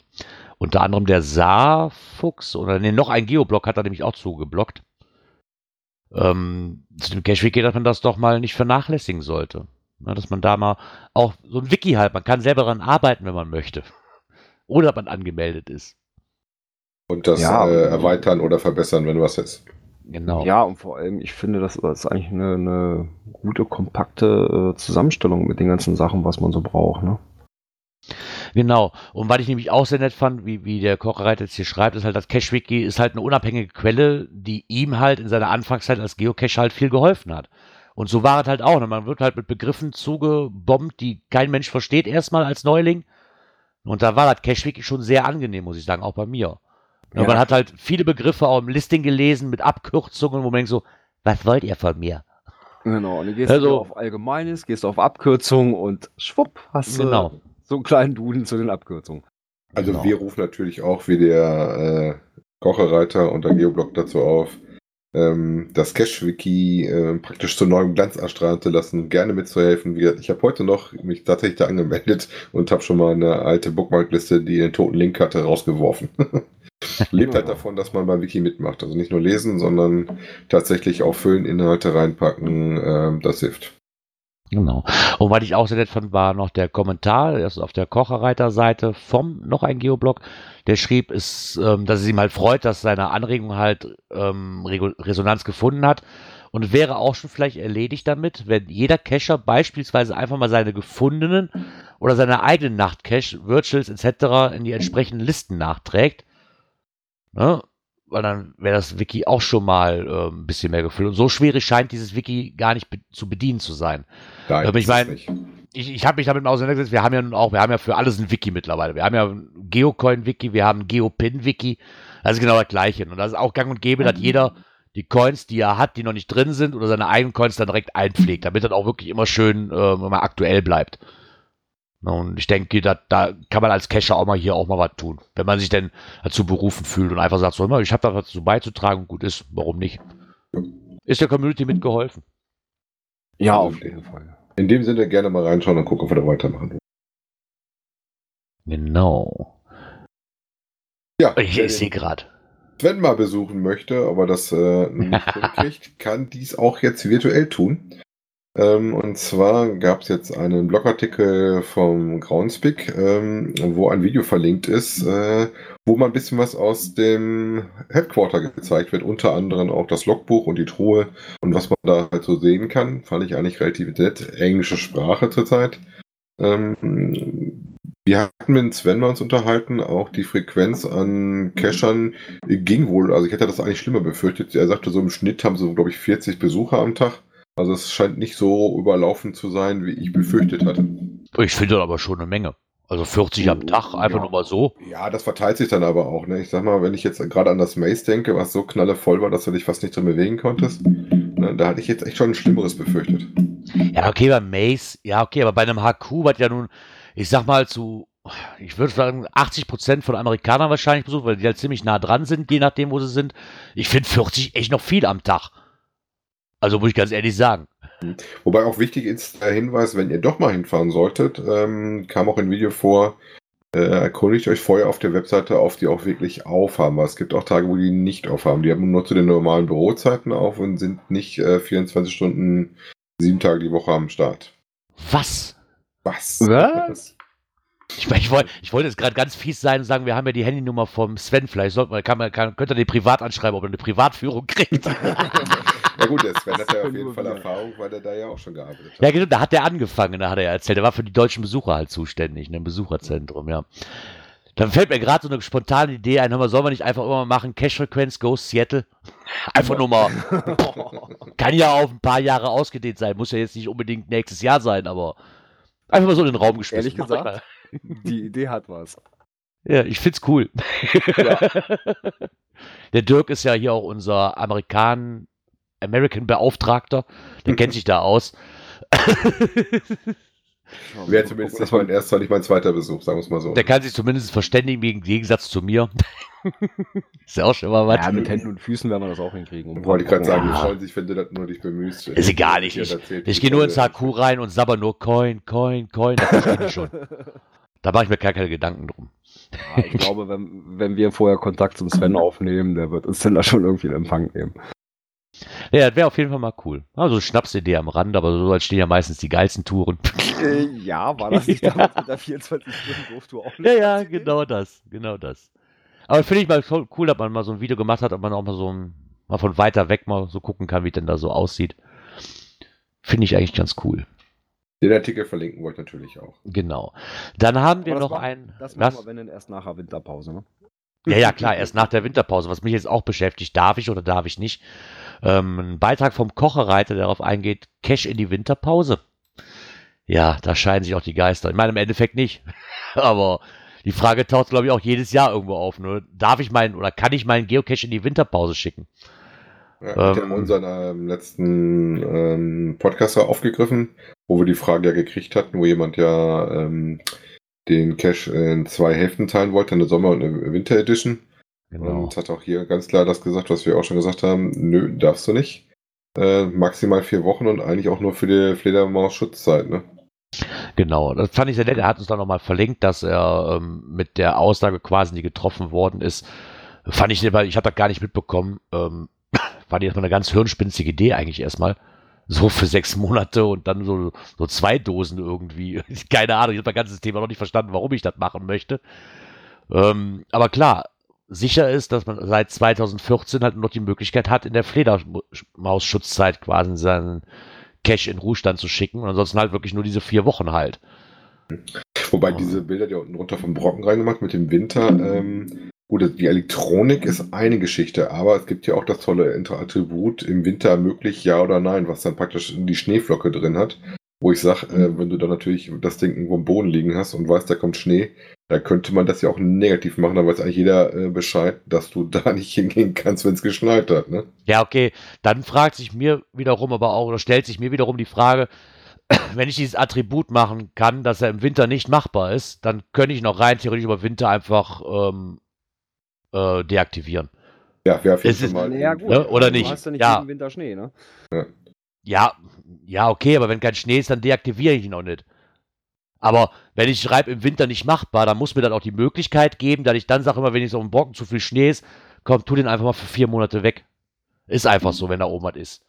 Unter anderem der Saarfuchs oder nee, noch ein Geoblock hat er nämlich auch zugeblockt. Ähm, zu dem Cache-Wiki, dass man das doch mal nicht vernachlässigen sollte. Na, dass man da mal auch so ein Wiki halt, man kann selber daran arbeiten, wenn man möchte. (laughs) Oder man angemeldet ist. Und das Ja. äh, erweitern oder verbessern, wenn was ist. Genau. Ja, und vor allem, ich finde, das ist eigentlich eine, eine gute, kompakte äh, Zusammenstellung mit den ganzen Sachen, was man so braucht. Ne? Genau. Und was ich nämlich auch sehr nett fand, wie, wie der Kocherreiter jetzt hier schreibt, ist halt, das Cache-Wiki ist halt eine unabhängige Quelle, die ihm halt in seiner Anfangszeit als Geocache halt viel geholfen hat. Und so war es halt auch. Ne? Man wird halt mit Begriffen zugebombt, die kein Mensch versteht erstmal als Neuling. Und da war das Cache-Wiki schon sehr angenehm, muss ich sagen, auch bei mir. Ja. Man hat halt viele Begriffe auch im Listing gelesen mit Abkürzungen, wo man denkt so, was wollt ihr von mir? Genau, und dann gehst Also- du auf Allgemeines, gehst auf Abkürzung und schwupp, hast du Genau. So einen kleinen Duden zu den Abkürzungen. Also Genau. wir rufen natürlich auch wie der äh, Kocherreiter und der Geoblock dazu auf, ähm, das Cache-Wiki äh, praktisch zu neuem Glanz erstrahlen zu lassen, gerne mitzuhelfen. Wie gesagt, ich habe heute noch mich tatsächlich da angemeldet und habe schon mal eine alte Bookmarkliste, die den toten Link hatte, rausgeworfen. (laughs) Lebt halt davon, dass man beim Wiki mitmacht. Also nicht nur lesen, sondern tatsächlich auch füllen, Inhalte reinpacken, ähm, das hilft. Genau. Und was ich auch sehr nett fand, war noch der Kommentar, das ist auf der Kocherreiter-Seite vom noch ein Geoblog, der schrieb, ist, ähm, dass es ihm halt freut, dass seine Anregung halt ähm, Resonanz gefunden hat und wäre auch schon vielleicht erledigt damit, wenn jeder Cacher beispielsweise einfach mal seine gefundenen oder seine eigenen Nachtcache, Virtuals etc. in die entsprechenden Listen nachträgt. Ne? Weil dann wäre das Wiki auch schon mal äh, ein bisschen mehr gefüllt. Und so schwierig scheint dieses Wiki gar nicht be zu bedienen zu sein. Nein, Aber ich ist es mein- nicht. ich, ich habe mich damit mal auseinandergesetzt. Wir haben ja nun auch, wir haben ja für alles ein Wiki mittlerweile. Wir haben ja ein Geocoin-Wiki, wir haben ein Geopin-Wiki. Das ist genau das Gleiche. Und das ist auch gang und gäbe, dass jeder die Coins, die er hat, die noch nicht drin sind, oder seine eigenen Coins dann direkt einpflegt, damit das auch wirklich immer schön äh, immer aktuell bleibt. Na, Und ich denke, da, da kann man als Cacher auch mal hier auch mal was tun. Wenn man sich denn dazu berufen fühlt und einfach sagt, so, "Na, ich habe da was dazu beizutragen und gut ist, warum nicht? Ist der Community mitgeholfen. Ja, auf jeden Fall. In dem Sinne gerne mal reinschauen und gucken, ob wir da weitermachen. Genau. Ja, Ich, ich sehe gerade. Sven mal besuchen möchte, aber das äh, nicht (laughs) hinkriegt, kann dies auch jetzt virtuell tun. Ähm, und zwar gab es jetzt einen Blogartikel vom Groundspeak, ähm, wo ein Video verlinkt ist, äh, wo mal ein bisschen was aus dem Headquarter gezeigt wird, unter anderem auch das Logbuch und die Truhe und was man da halt so sehen kann, fand ich eigentlich relativ nett. Englische Sprache zurzeit. Ähm, wir hatten mit Sven mal uns unterhalten, auch die Frequenz an Cachern ging wohl, also ich hätte das eigentlich schlimmer befürchtet. Er sagte, so im Schnitt haben sie, glaube ich, 40 Besucher am Tag. Also es scheint nicht so überlaufen zu sein, wie ich befürchtet hatte. Ich finde aber schon eine Menge. Also 40 am Tag, einfach Ja. nur mal so. Ja, das verteilt sich dann aber auch. Ne? Ich sag mal, wenn ich jetzt gerade an das Maze denke, was so knallevoll war, dass du dich fast nicht drin bewegen konntest, ne, da hatte ich jetzt echt schon ein Schlimmeres befürchtet. Ja, okay, bei Maze, ja, okay, aber bei einem HQ, was ja nun, ich sag mal, zu ich würde sagen, 80 Prozent von Amerikanern wahrscheinlich besucht, weil die halt ziemlich nah dran sind, je nachdem, wo sie sind. Ich finde 40 echt noch viel am Tag. Also muss ich ganz ehrlich sagen. Wobei auch wichtig ist der Hinweis, wenn ihr doch mal hinfahren solltet, ähm, kam auch im Video vor, äh, erkundigt euch vorher auf der Webseite, auf die auch wirklich aufhaben. Weil es gibt auch Tage, wo die nicht aufhaben. Die haben nur zu den normalen Bürozeiten auf und sind nicht äh, 24 Stunden, sieben Tage die Woche am Start. Was? Was? Was? (laughs) Ich, ich, wollte, ich wollte jetzt gerade ganz fies sein und sagen, wir haben ja die Handynummer vom Sven. Vielleicht sollte man, kann man, kann, könnte er den privat anschreiben, ob er eine Privatführung kriegt. (laughs) Ja gut, der Sven (laughs) hat ja auf jeden Fall Erfahrung, weil er da ja auch schon gearbeitet hat. ja, genau, da hat er angefangen, da hat er ja erzählt. Er war für die deutschen Besucher halt zuständig, in einem Besucherzentrum, ja. Dann fällt mir gerade so eine spontane Idee ein, hör mal, sollen wir nicht einfach immer mal machen, Cash-Frequenz, Ghost Seattle? Einfach nur mal. (laughs) Kann ja auf ein paar Jahre ausgedehnt sein, muss ja jetzt nicht unbedingt nächstes Jahr sein, aber einfach mal so in den Raum geschmissen. Ehrlich gesagt? Die Idee hat was. Ja, ich find's cool. (laughs) Der Dirk ist ja hier auch unser Amerikan, American Beauftragter. Der kennt sich da aus. (laughs) Wäre zumindest nicht mein erster, nicht mein zweiter Besuch, sagen wir es mal so. Der kann sich zumindest verständigen, im Gegensatz zu mir. (laughs) ist ja auch schon mal was. Ja, mit Händen und Füßen werden wir das auch hinkriegen. Wollte ich gerade sagen, Ja. freuen sich, wenn du das nur dich bemühst. Ist egal, ich, ich, ich gehe nur ins HQ rein und sabber nur Coin, Coin, Coin. Das verstehe ich schon. (laughs) Da mache ich mir gar keine Gedanken drum. Ja, ich glaube, wenn, wenn wir vorher Kontakt zum Sven aufnehmen, der wird uns dann da schon irgendwie in Empfang nehmen. Ja, das wäre auf jeden Fall mal cool. Also Schnapsidee am Rand, aber so stehen ja meistens die geilsten Touren. Äh, ja, war das nicht Ja. (laughs) damals mit der 24-Stunden-Durftour auch ja, ja, genau das, genau das. Aber finde ich mal voll cool, dass man mal so ein Video gemacht hat, ob man auch mal so ein, mal von weiter weg mal so gucken kann, wie denn da so aussieht. Finde ich eigentlich ganz cool. Den Artikel verlinken wollte ich natürlich auch. Genau. Dann haben wir Aber das noch war- ein. Das machen was? wir, wenn dann erst nach der Winterpause, ne? Ja, ja, klar, erst nach der Winterpause. Was mich jetzt auch beschäftigt, darf ich oder darf ich nicht? Ähm, ein Beitrag vom Kochereiter, der darauf eingeht, Cash in die Winterpause. Ja, da scheiden sich auch die Geister. Ich meine, im Endeffekt nicht. (laughs) Aber die Frage taucht, glaube ich, auch jedes Jahr irgendwo auf. Nur darf ich meinen oder kann ich meinen Geocache in die Winterpause schicken? Ja, wir Ähm. haben unseren ähm, letzten ähm, Podcast aufgegriffen, wo wir die Frage ja gekriegt hatten, wo jemand ja ähm, den Cache in zwei Hälften teilen wollte, eine Sommer- und eine Winter Edition. Genau. Und hat auch hier ganz klar das gesagt, was wir auch schon gesagt haben. Nö, darfst du nicht. Äh, maximal vier Wochen und eigentlich auch nur für die Fledermaus-Schutzzeit, ne? Genau, das fand ich sehr nett. Er hat uns dann nochmal verlinkt, dass er ähm, mit der Aussage quasi, die getroffen worden ist, fand ich, weil ich habe das gar nicht mitbekommen, ähm, (coughs) fand ich erstmal eine ganz hirnspinstige Idee eigentlich erstmal. So für sechs Monate und dann so, so zwei Dosen irgendwie. (laughs) Keine Ahnung, ich habe das ganze Thema noch nicht verstanden, warum ich das machen möchte. Ähm, aber klar, sicher ist, dass man seit 2014 halt noch die Möglichkeit hat, in der Fledermaus-Schutzzeit quasi seinen Cash in Ruhestand zu schicken und ansonsten halt wirklich nur diese vier Wochen halt. Wobei diese Bilder, die unten runter vom Brocken reingemacht mit dem Winter, ähm, gut, die Elektronik ist eine Geschichte, aber es gibt ja auch das tolle Attribut im Winter möglich, ja oder nein, was dann praktisch die Schneeflocke drin hat. Wo ich sage, äh, wenn du dann natürlich das Ding irgendwo am Boden liegen hast und weißt, da kommt Schnee, da könnte man das ja auch negativ machen, dann weiß eigentlich jeder äh, Bescheid, dass du (laughs) da nicht hingehen kannst, wenn es geschneit hat, ne? Ja, okay, dann fragt sich mir wiederum aber auch, oder stellt sich mir wiederum die Frage, (clears throat) wenn ich dieses Attribut machen kann, dass er im Winter nicht machbar ist, dann könnte ich noch rein theoretisch über Winter einfach ähm, äh, deaktivieren. Ja, wäre auf jeden Fall mal. Naja, gut. Ja, oder du nicht? hast ja nicht Ja. jeden Winter Schnee, ne? Ja, ja, okay, aber wenn kein Schnee ist, dann deaktiviere ich ihn auch nicht. Aber wenn ich schreibe, im Winter nicht machbar, dann muss mir dann auch die Möglichkeit geben, dass ich dann sage immer, wenn ich so im Brocken zu viel Schnee ist, komm, tu den einfach mal für vier Monate weg. Ist einfach so, wenn da oben was ist.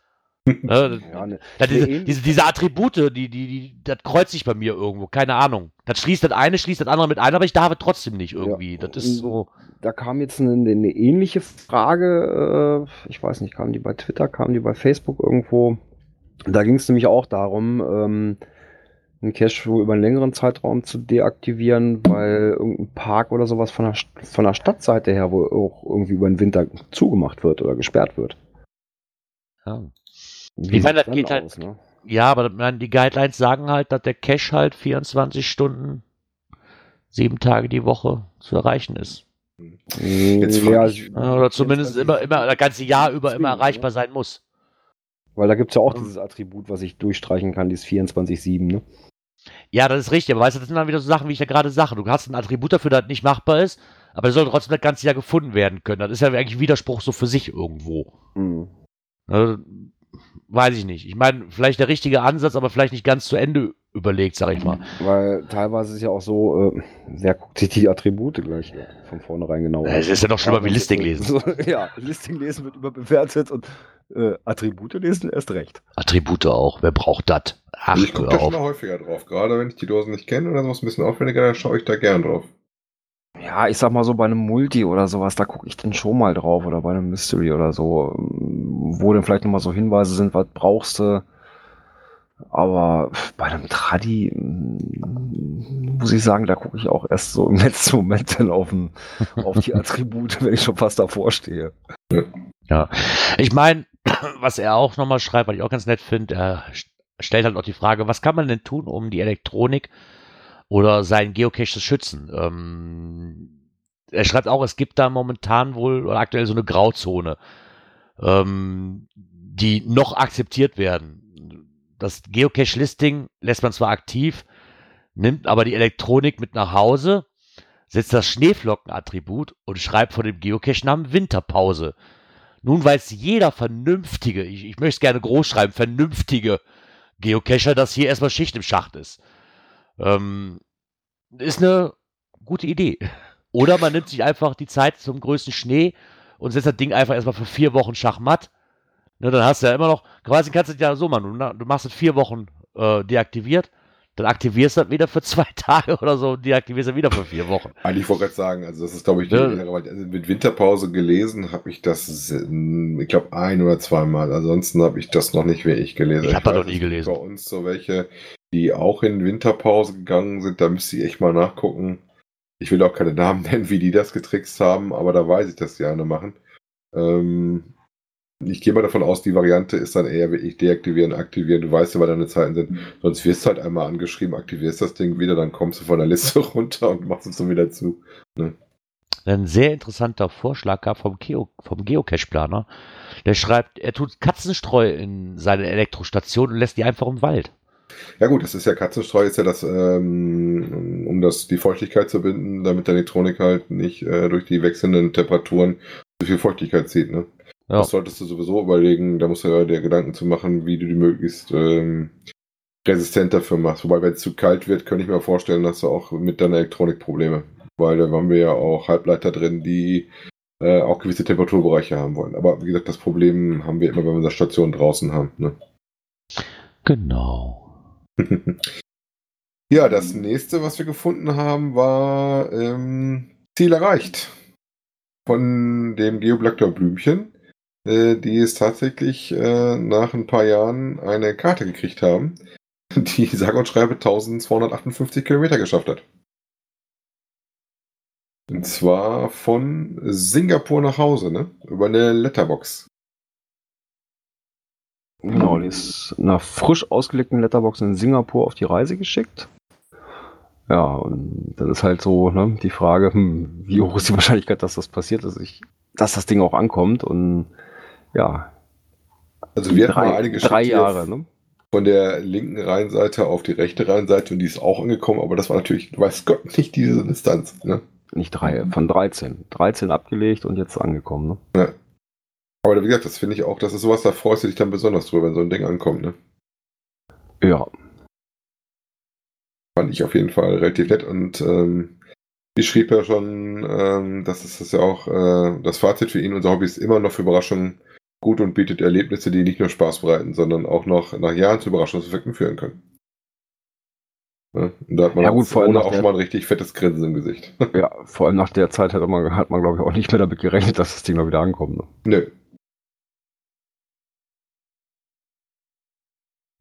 (laughs) ne? Ja, ne. Ja, diese, diese, diese Attribute, die, die, die, das kreuzt sich bei mir irgendwo, keine Ahnung. Das schließt das eine, schließt das andere mit ein, aber ich darf es trotzdem nicht irgendwie. Ja. Das ist so. Da kam jetzt eine, eine ähnliche Frage, äh, ich weiß nicht, kam die bei Twitter, kam die bei Facebook irgendwo. Da ging es nämlich auch darum, ähm, einen Cache wohl über einen längeren Zeitraum zu deaktivieren, weil irgendein Park oder sowas von der, von der Stadtseite her wohl auch irgendwie über den Winter zugemacht wird oder gesperrt wird. Ja. Wie Ich meine, das geht halt- aus, ne? Ja, aber meine, die Guidelines sagen halt, dass der Cache halt 24 Stunden, sieben Tage die Woche zu erreichen ist. Jetzt frag Ja, ich- Oder zumindest immer, immer, das ganze Jahr über immer erreichbar ne? sein muss. Weil da gibt es ja auch Ja. dieses Attribut, was ich durchstreichen kann, dieses 24-7, ne? Ja, das ist richtig, aber weißt du, das sind dann wieder so Sachen, wie ich ja gerade sage. Du hast ein Attribut dafür, das nicht machbar ist, aber es soll trotzdem das ganze Jahr gefunden werden können. Das ist ja eigentlich ein Widerspruch so für sich irgendwo. Mhm. Ne, weiß ich nicht. Ich meine, vielleicht der richtige Ansatz, aber vielleicht nicht ganz zu Ende überlegt, sag ich mal. Weil teilweise ist es ja auch so, äh, wer guckt sich die Attribute gleich äh, von vornherein genau Es ist ja noch schlimmer wie Listing lesen. So, (laughs) ja, Listing lesen wird überbewertet und äh, Attribute lesen erst recht. Attribute auch. Wer braucht das? Ach, ich gucke da schon häufiger drauf. Gerade wenn ich die Dosen nicht kenne oder sowas ein bisschen aufwendiger, dann schaue ich da gern drauf. Ja, ich sag mal so bei einem Multi oder sowas, da gucke ich dann schon mal drauf oder bei einem Mystery oder so, ähm, wo dann vielleicht nochmal so Hinweise sind, was brauchst du. Aber bei einem Tradi mm, muss ich sagen, da gucke ich auch erst so im (laughs) letzten Moment dann auf, den, auf die Attribute, (laughs) wenn ich schon fast davor stehe. Ja. Ich meine, (clears throat) was er auch nochmal schreibt, was ich auch ganz nett finde, er st- stellt halt noch die Frage, was kann man denn tun, um die Elektronik oder seinen Geocache zu schützen? Ähm, er schreibt auch, es gibt da momentan wohl oder aktuell so eine Grauzone, ähm, die noch akzeptiert werden. Das Geocache-Listing lässt man zwar aktiv, nimmt aber die Elektronik mit nach Hause, setzt das Schneeflocken-Attribut und schreibt vor dem Geocache-Namen Winterpause. Nun weiß jeder vernünftige, ich, ich möchte es gerne groß schreiben, vernünftige Geocacher, dass hier erstmal Schicht im Schacht ist. Ähm, ist eine gute Idee. Oder man nimmt sich einfach die Zeit zum größten Schnee und setzt das Ding einfach erstmal für vier Wochen Schachmatt. Ne, dann hast du ja immer noch, quasi kannst du es ja so machen, du, machst es vier Wochen äh, deaktiviert, dann aktivierst du das wieder für zwei (laughs) Tage oder so und deaktivierst es wieder für vier Wochen. Eigentlich wollte ich gerade sagen, also das ist, glaube ich, die innere Wahrheit. also mit Winterpause gelesen habe ich das, ähm, ich glaube, ein oder zweimal. Ansonsten habe ich das noch nicht wirklich gelesen. Ich hab das noch nie gelesen. Bei uns so welche, die auch in Winterpause gegangen sind, da müsste ich echt mal nachgucken. Ich will auch keine Namen (laughs) nennen, wie die das getrickst haben, aber da weiß ich, dass die eine machen. Ähm, ich gehe mal davon aus, die Variante ist dann eher wirklich deaktivieren, aktivieren. Du weißt ja, was deine Zeiten sind. Sonst wirst du halt einmal angeschrieben, aktivierst das Ding wieder, dann kommst du von der Liste (laughs) runter und machst es dann wieder zu. Ein sehr interessanter Vorschlag gab vom, Geo, vom Geocache-Planer. Der schreibt, er tut Katzenstreu in seine Elektrostation und lässt die einfach im Wald. Ja gut, das ist ja Katzenstreu, ist ja das, ähm, um das die Feuchtigkeit zu binden, damit der Elektronik halt nicht äh, durch die wechselnden Temperaturen zu viel Feuchtigkeit zieht. Ne? Ja. Das solltest du sowieso überlegen, da musst du ja dir Gedanken zu machen, wie du die möglichst ähm, resistent dafür machst. Wobei, wenn es zu kalt wird, könnte ich mir vorstellen, dass du auch mit deiner Elektronik Probleme. Weil da haben wir ja auch Halbleiter drin, die äh, auch gewisse Temperaturbereiche haben wollen. Aber wie gesagt, das Problem haben wir immer, wenn wir unsere Station draußen haben. Ne? Genau. Ja, das nächste, was wir gefunden haben, war ähm, Ziel erreicht. Von dem Geoblactor Blümchen, äh, die es tatsächlich äh, nach ein paar Jahren eine Karte gekriegt haben, (laughs) die sage und schreibe 1258 Kilometer geschafft hat. Und zwar von Singapur nach Hause, ne? Über eine Letterbox. Genau, die ist einer frisch ausgelegten Letterbox in Singapur auf die Reise geschickt. Ja, und dann ist halt so ne, die Frage, hm, wie hoch ist die Wahrscheinlichkeit, dass das passiert, dass, ich, dass das Ding auch ankommt? Und ja, Also wir hatten mal drei, eine drei hier Jahre. Ne? von der linken Rheinseite auf die rechte Rheinseite und die ist auch angekommen, aber das war natürlich, weiß Gott, nicht diese Distanz. Ne? Nicht drei, von 13. 13 abgelegt und jetzt angekommen. Ne? Aber wie gesagt, das finde ich auch, das ist sowas, da freust du dich dann besonders drüber, wenn so ein Ding ankommt. Ne? Ja, Fand ich auf jeden Fall relativ nett und ähm, wie schrieb er schon, ähm, das ist das ja auch äh, das Fazit für ihn, unser Hobby ist immer noch für Überraschungen gut und bietet Erlebnisse, die nicht nur Spaß bereiten, sondern auch noch nach Jahren zu Überraschungseffekten führen können. Ja, und da hat man Ja, gut, vor allem auch der- schon mal ein richtig fettes Grinsen im Gesicht. (laughs) ja, vor allem nach der Zeit hat man, hat man glaube ich, auch nicht mehr damit gerechnet, dass das Ding mal wieder ankommt. Ne? Nö.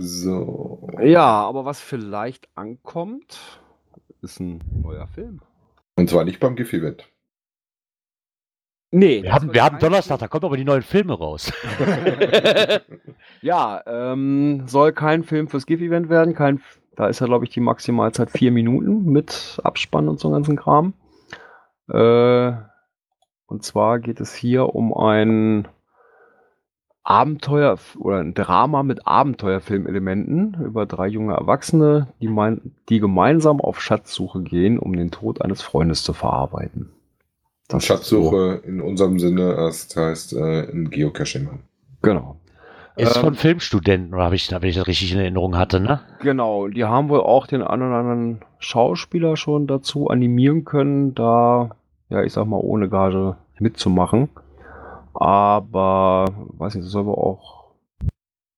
So. Ja, aber was vielleicht ankommt, ist ein neuer Film. Und zwar nicht beim GIF-Event. Nee, Wir haben, wir haben Donnerstag, da kommen aber die neuen Filme raus. (laughs) Ja, ähm, soll kein Film fürs GIF-Event werden. Kein, da ist ja, glaube ich, die Maximalzeit vier Minuten mit Abspann und so einem ganzen Kram. Äh, und zwar geht es hier um ein Abenteuer oder ein Drama mit Abenteuerfilmelementen über drei junge Erwachsene, die, mein, die gemeinsam auf Schatzsuche gehen, um den Tod eines Freundes zu verarbeiten. Das Schatzsuche in unserem Sinne, das heißt äh, ein Geocaching. Genau. Ist Ähm, von Filmstudenten, oder habe ich, wenn ich das richtig in Erinnerung hatte, ne? Genau, die haben wohl auch den einen oder anderen Schauspieler schon dazu animieren können, da, ja, ich sag mal, ohne Gage mitzumachen. Aber, weiß nicht, das soll wohl auch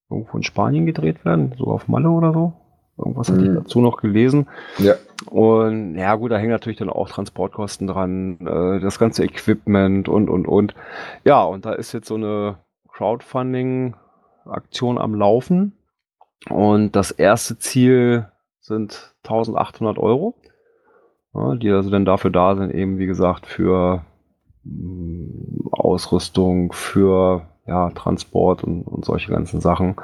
irgendwo in Spanien gedreht werden, so auf Malle oder so. Irgendwas hatte ich Mhm. dazu noch gelesen. Ja. Und ja gut, da hängen natürlich dann auch Transportkosten dran, äh, das ganze Equipment und, und, und. Ja, und da ist jetzt so eine Crowdfunding-Aktion am Laufen. Und das erste Ziel sind 1800 Euro, ja, die also dann dafür da sind, eben wie gesagt, für Ausrüstung, für ja, Transport und, und solche ganzen Sachen.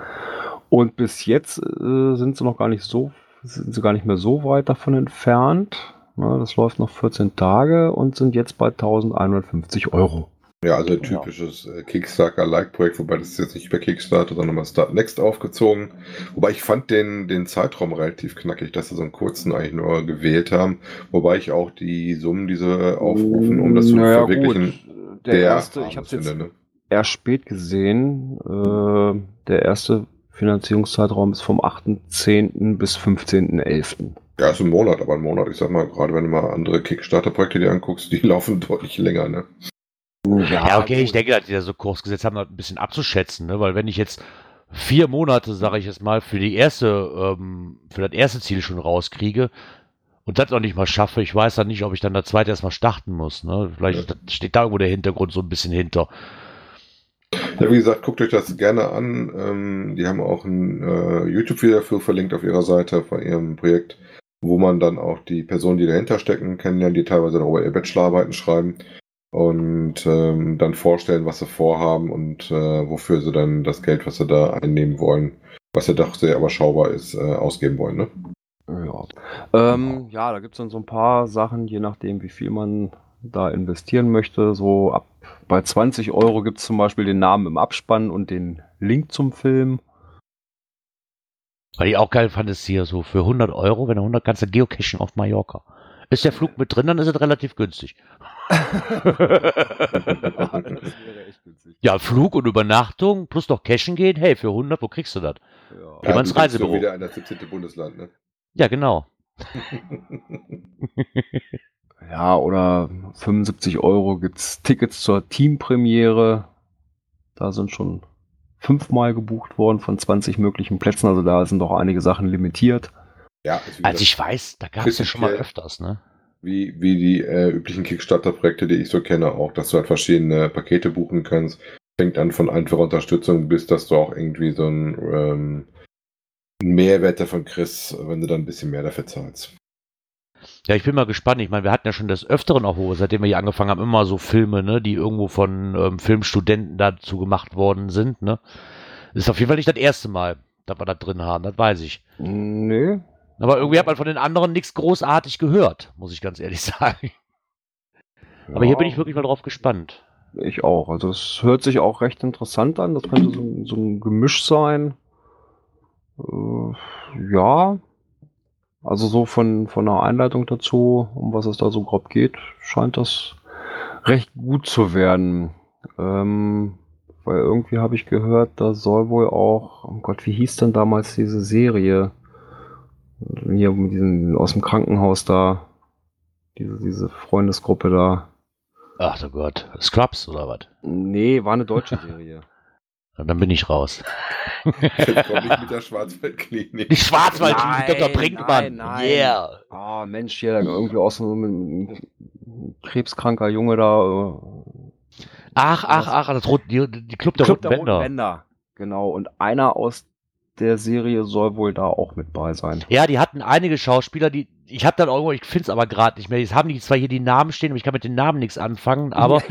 Und bis jetzt äh, sind sie noch gar nicht so, sind sie gar nicht mehr so weit davon entfernt. Ja, das läuft noch 14 Tage und sind jetzt bei 1150 Euro. Ja, also ein typisches äh, Kickstarter-like-Projekt, wobei das ist jetzt nicht über Kickstarter, sondern mal Start Next aufgezogen. Wobei ich fand den, den Zeitraum relativ knackig, dass sie so einen kurzen eigentlich nur gewählt haben. Wobei ich auch die Summen, die sie aufrufen, um das zu Naja, verwirklichen, gut. Der, erste, ich habe es jetzt ne? erst spät gesehen. Äh, der erste Finanzierungszeitraum ist vom 8.10. bis 15.11. Ja, ist ein Monat, aber ein Monat, ich sag mal, gerade wenn du mal andere Kickstarter-Projekte dir anguckst, die (laughs) laufen deutlich länger, ne? Ja, okay, ich denke, dass die da so kurz gesetzt haben, das ein bisschen abzuschätzen, ne? Weil wenn ich jetzt vier Monate, sage ich jetzt mal, für die erste, ähm, für das erste Ziel schon rauskriege und das noch nicht mal schaffe, ich weiß dann nicht, ob ich dann das zweite erstmal starten muss, ne? Vielleicht steht da irgendwo der Hintergrund so ein bisschen hinter. Ja, wie gesagt, guckt euch das gerne an. Ähm, die haben auch ein äh, YouTube-Video dafür verlinkt auf ihrer Seite von ihrem Projekt, wo man dann auch die Personen, die dahinter stecken, kennenlernt, die teilweise dann auch ihre Bachelorarbeiten schreiben und ähm, dann vorstellen, was sie vorhaben und äh, wofür sie dann das Geld, was sie da einnehmen wollen, was ja doch sehr überschaubar ist, äh, ausgeben wollen. Ne? Ja. Ähm, ja, da gibt es dann so ein paar Sachen, je nachdem, wie viel man da investieren möchte. So ab bei 20 Euro gibt es zum Beispiel den Namen im Abspann und den Link zum Film. Weil ich auch geil fand, ist hier so für 100 Euro, wenn du 100 kannst du geocachen auf Mallorca. Ist der Flug mit drin, dann ist es relativ günstig. ja, Flug und Übernachtung plus noch cashen gehen, hey, für 100, wo kriegst du das? Ja. Geh mal ins Reisebüro. Wieder in das 17. Bundesland, ne? Ja, genau. (laughs) Ja, oder 75 Euro gibt es Tickets zur Teampremiere. Da sind schon fünfmal gebucht worden von 20 möglichen Plätzen. Also da sind doch einige Sachen limitiert. Ja, ist wie Als gesagt, ich weiß, da gab es ja schon mal öfters, ne? wie, wie die äh, üblichen Kickstarter-Projekte, die ich so kenne, auch, dass du halt verschiedene Pakete buchen kannst. Fängt an von einfacher Unterstützung bis, dass du auch irgendwie so einen, ähm, einen Mehrwert davon kriegst, wenn du dann ein bisschen mehr dafür zahlst. Ja, ich bin mal gespannt. Ich meine, wir hatten ja schon des Öfteren auch, wo, seitdem wir hier angefangen haben, immer so Filme, ne, die irgendwo von ähm, Filmstudenten dazu gemacht worden sind, ne? Ist auf jeden Fall nicht das erste Mal, dass wir da drin haben, das weiß ich. Nö. Aber irgendwie hat man von den anderen nichts großartig gehört, muss ich ganz ehrlich (laughs) sagen. Aber hier bin ich wirklich mal drauf gespannt. Ich auch. Also es hört sich auch recht interessant an. Das könnte so, so ein Gemisch sein. Äh, ja. Also so von, von der Einleitung dazu, um was es da so grob geht, scheint das recht gut zu werden. Ähm, weil irgendwie habe ich gehört, da soll wohl auch, oh Gott, wie hieß denn damals diese Serie? Hier mit diesen, aus dem Krankenhaus da, diese, diese Freundesgruppe da. Ach du Gott. Scrubs oder was? Nee, war eine deutsche (laughs) Serie. Dann bin ich raus. Jetzt mit der Schwarzwaldklinik. Die Schwarzwald, Nein, Dr. Brinkmann. nein, nein. Yeah. Ah, Mensch, hier irgendwie aus so einem ein krebskranker Junge da. äh, Ach, ach, ach, das Rot, die, die Club der Club Roten der Roten Bänder. Bänder. Genau, und einer aus der Serie soll wohl da auch mit bei sein. Ja, die hatten einige Schauspieler, die. Ich habe dann irgendwo, ich finde es aber gerade nicht mehr. Jetzt haben die zwar hier die Namen stehen, aber ich kann mit den Namen nichts anfangen. (laughs) Aber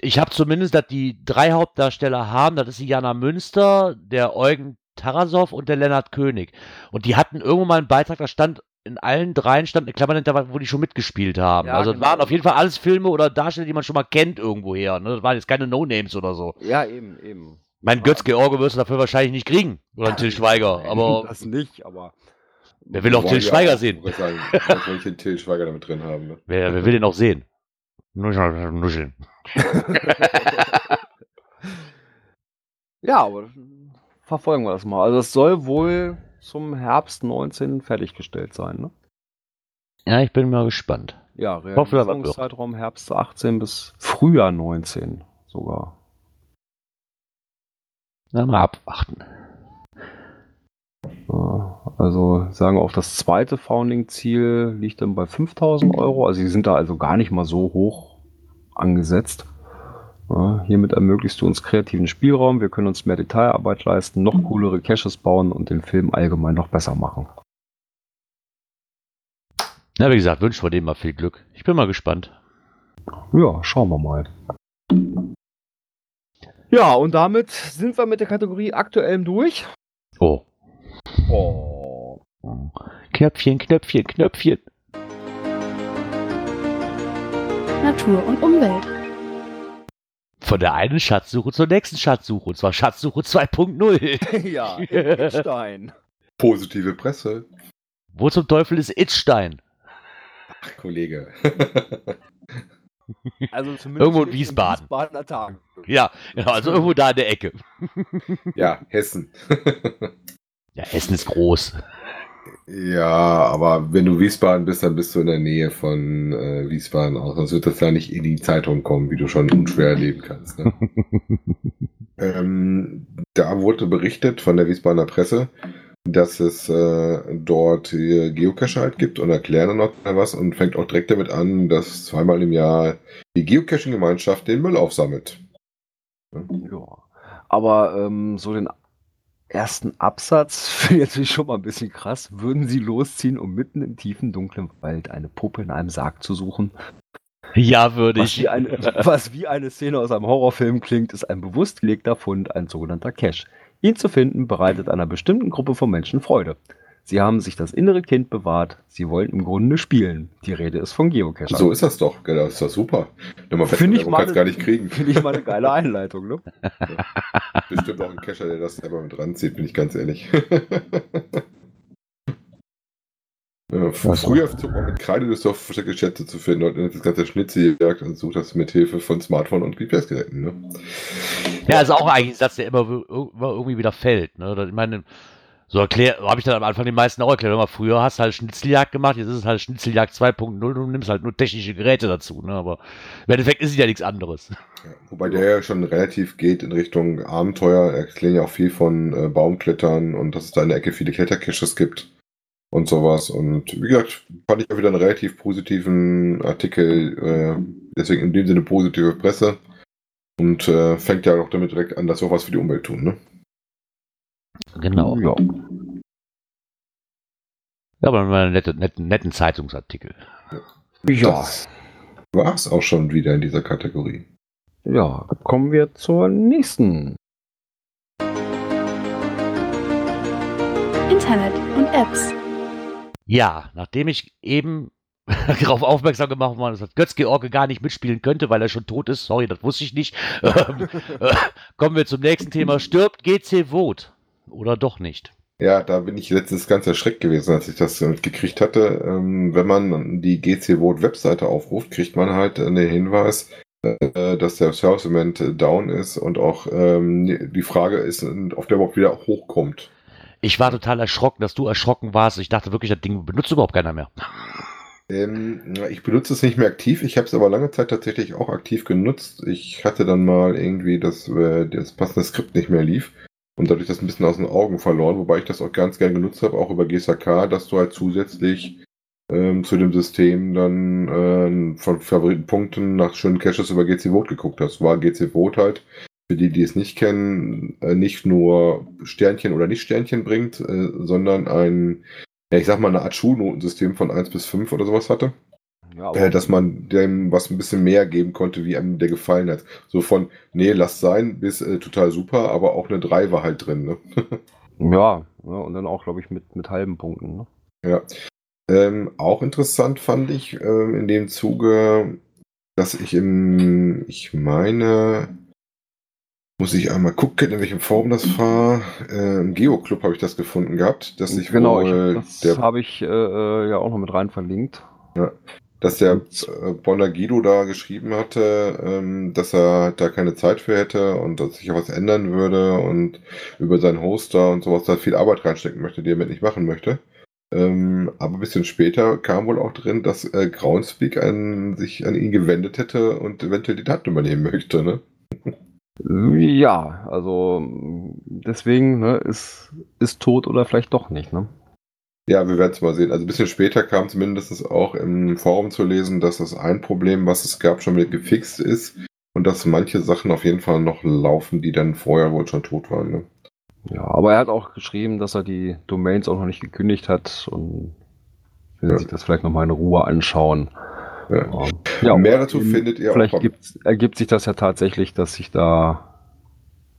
ich habe zumindest, dass die drei Hauptdarsteller haben. Das ist die Jana Münster, der Eugen Tarasow und der Lennart König. Und die hatten irgendwo mal einen Beitrag, da stand in allen dreien stand eine Klammer dahinter, wo die schon mitgespielt haben. Ja, also es genau. waren auf jeden Fall alles Filme oder Darsteller, die man schon mal kennt irgendwoher. Ne? Das waren jetzt keine No-Names oder so. ja, eben, eben. Mein Götz-George wirst du dafür wahrscheinlich nicht kriegen. Oder ein Till Schweiger. Nein, Aber Das nicht, aber. wer will auch Till Schweiger sehen? wollte Sagen, ich den Till Schweiger damit drin haben? Ne? Wer, wer will den auch sehen? Nuscheln. Nuscheln. (laughs) Ja, aber verfolgen wir das mal. Also es soll wohl zum Herbst 19 fertiggestellt sein, ne? Ja, ich bin mal gespannt. Ja. Realisierungszeitraum Herbst 18 bis Frühjahr 19 sogar. Na, mal abwarten. Also sagen wir auch das zweite Founding-Ziel liegt dann bei 5000 Euro. Also sie sind da also gar nicht mal so hoch angesetzt. Hiermit ermöglichst du uns kreativen Spielraum. Wir können uns mehr Detailarbeit leisten, noch coolere Caches bauen und den Film allgemein noch besser machen. Na, wie gesagt, wünschen wir dem mal viel Glück. Ich bin mal gespannt. Ja, schauen wir mal. Ja, und damit sind wir mit der Kategorie aktuellem durch. Oh. Oh. Knöpfchen, Knöpfchen, Knöpfchen. Natur und Umwelt. Von der einen Schatzsuche zur nächsten Schatzsuche. Und zwar Schatzsuche 2.0. (laughs) ja, (laughs) Stein. Positive Presse. Wo zum Teufel ist Itzstein? Ach, Kollege. (laughs) Also zumindest Irgendwo in Wiesbaden. Wiesbadener Tagen. Ja, genau, also irgendwo da in der Ecke. (laughs) ja, Hessen. (laughs) Ja, Essen ist groß. ja, aber wenn du Wiesbaden bist, dann bist du in der Nähe von äh, Wiesbaden auch. Sonst wird das ja nicht in die Zeitung kommen, wie du schon unschwer erleben kannst. Ne? (laughs) Ähm, da wurde berichtet von der Wiesbadener Presse, dass es äh, dort äh, Geocache halt gibt und erklären dann noch mal was und fängt auch direkt damit an, dass zweimal im Jahr die Geocaching-Gemeinschaft den Müll aufsammelt. Ja. Aber ähm, so den ersten Absatz (laughs) finde ich natürlich schon mal ein bisschen krass. Würden sie losziehen, um mitten im tiefen, dunklen Wald eine Puppe in einem Sarg zu suchen? Ja, würde Was ich. wie, eine, was wie eine Szene aus einem Horrorfilm klingt, ist ein bewusst gelegter Fund, ein sogenannter Cache. Ihn zu finden bereitet einer bestimmten Gruppe von Menschen Freude. Sie haben sich das innere Kind bewahrt. Sie wollen im Grunde spielen. Die Rede ist von Geocachern. So ist das doch. Das ist doch super. Nummer Finde ich, mal kannst gar nicht kriegen. Finde ich mal eine geile Einleitung, ne? (laughs) Bestimmt auch ein Cacher, der das selber mit ranzieht, bin ich ganz ehrlich. (laughs) Ja, früher zog man mit Kreide durchs Dorf versteckte Schätze zu finden und das ganze Schnitzeljagd und sucht das mit Hilfe von Smartphone und GPS-Geräten. Ne? Ja, ist auch eigentlich ein Satz, der immer, immer irgendwie wieder fällt. Ne? Ich meine, so erklär, habe ich dann am Anfang den meisten auch erklärt. Mal, früher hast du halt Schnitzeljagd gemacht, jetzt ist es halt Schnitzeljagd 2.0 und du nimmst halt nur technische Geräte dazu. Ne? Aber im Endeffekt ist es ja nichts anderes. Ja, wobei der ja schon relativ geht in Richtung Abenteuer. Er erklärt ja auch viel von äh, Baumklettern und dass es da in der Ecke viele Klettercaches gibt und sowas. Und wie gesagt, fand ich auch wieder einen relativ positiven Artikel. Äh, deswegen in dem Sinne positive Presse. Und äh, fängt ja auch damit direkt an, dass wir auch was für die Umwelt tun. Ne? Genau. Ja. Ja, aber mal einen netten, netten, netten Zeitungsartikel. Ja. Das war's auch schon wieder in dieser Kategorie. Ja, kommen wir zur nächsten. Internet und Apps. Ja, nachdem ich eben (laughs) darauf aufmerksam gemacht worden dass Götz-George gar nicht mitspielen könnte, weil er schon tot ist. Sorry, das wusste ich nicht. (laughs) Ähm, äh, kommen wir zum nächsten Thema. Stirbt GC Vote? Oder doch nicht? Ja, da bin ich letztens ganz erschreckt gewesen, als ich das mitgekriegt hatte. Ähm, wenn man die GC Vote Webseite aufruft, kriegt man halt den Hinweis, äh, dass der Service-Event down ist und auch ähm, die Frage ist, ob der überhaupt wieder hochkommt. Ich war total erschrocken, dass du erschrocken warst. Ich dachte wirklich, das Ding benutzt überhaupt keiner mehr. Ähm, ich benutze es nicht mehr aktiv, ich habe es aber lange Zeit tatsächlich auch aktiv genutzt. Ich hatte dann mal irgendwie, dass äh, das passende Skript nicht mehr lief und dadurch das ein bisschen aus den Augen verloren, wobei ich das auch ganz gern genutzt habe, auch über GSAK, dass du halt zusätzlich ähm, zu dem System dann äh, von Favoritenpunkten nach schönen Caches über GC Vote geguckt hast. War GC Vote halt, für die, die es nicht kennen, äh, nicht nur Sternchen oder nicht Sternchen bringt, äh, sondern ein ja, ich sag mal, eine Art Schulnotensystem von 1 bis 5 oder sowas hatte, Ja, äh, dass man dem was ein bisschen mehr geben konnte, wie einem der gefallen hat. So von, nee, lass sein, bis äh, total super, aber auch eine 3 war halt drin. Ne? (laughs) ja, ja, und dann auch, glaube ich, mit, mit halben Punkten. Ne? ja. Ähm, auch interessant fand ich ähm, in dem Zuge, dass ich im, ich meine, Muss ich einmal gucken, in welchem Forum das war. Äh, Im Geo-Club habe ich das gefunden gehabt, dass sich genau, wohl ich, das habe ich äh, äh, ja auch noch mit rein verlinkt. dass der äh, Bonner Guido da geschrieben hatte, ähm, dass er da keine Zeit für hätte und dass sich ja was ändern würde und über seinen Hoster und sowas da viel Arbeit reinstecken möchte, die er mit nicht machen möchte. Ähm, aber ein bisschen später kam wohl auch drin, dass äh, Groundspeak an, sich an ihn gewendet hätte und eventuell die Daten übernehmen möchte. Ne? Ja, also deswegen ne, ist, ist tot oder vielleicht doch nicht. Ne? Ja, wir werden es mal sehen. Also ein bisschen später kam zumindest auch im Forum zu lesen, dass das ein Problem, was es gab, schon wieder gefixt ist und dass manche Sachen auf jeden Fall noch laufen, die dann vorher wohl schon tot waren. Ne? Ja, aber er hat auch geschrieben, dass er die Domains auch noch nicht gekündigt hat und will Ja. sich das vielleicht nochmal in Ruhe anschauen. Ja. Ja, Mehr dazu eben findet ihr Vielleicht auch. gibt's, ergibt sich das ja tatsächlich, dass sich da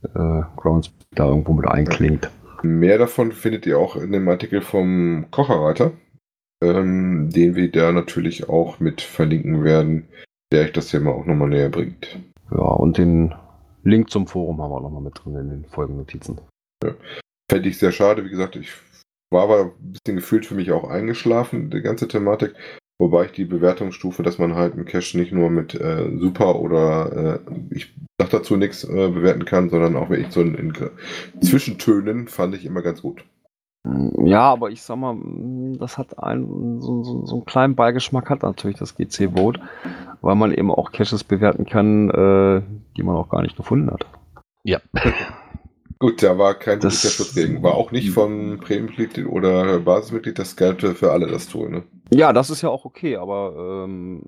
äh, Groundspeak da irgendwo mit einklingt. Mehr davon findet ihr auch in dem Artikel vom Kocherreiter, ähm, den wir da natürlich auch mit verlinken werden, der euch das Thema auch nochmal näher bringt. Ja, und den Link zum Forum haben wir nochmal mit drin in den Folgennotizen. Fände ich sehr schade, wie gesagt, ich war aber ein bisschen gefühlt für mich auch eingeschlafen, die ganze Thematik. Wobei ich die Bewertungsstufe, dass man halt einen Cache nicht nur mit äh, Super oder äh, ich sag dazu nichts äh, bewerten kann, sondern auch wirklich so in, in Zwischentönen fand ich immer ganz gut. Ja, aber ich sag mal, das hat einen, so, so, so einen kleinen Beigeschmack hat natürlich das GC Vote, weil man eben auch Caches bewerten kann, äh, die man auch gar nicht gefunden hat. Ja. (laughs) Gut, da war kein Das- guter Schutz gegen. War auch nicht von Premiummitglied oder Basismitglied, das galt für alle das Tool, ne? Ja, das ist ja auch okay, aber ähm,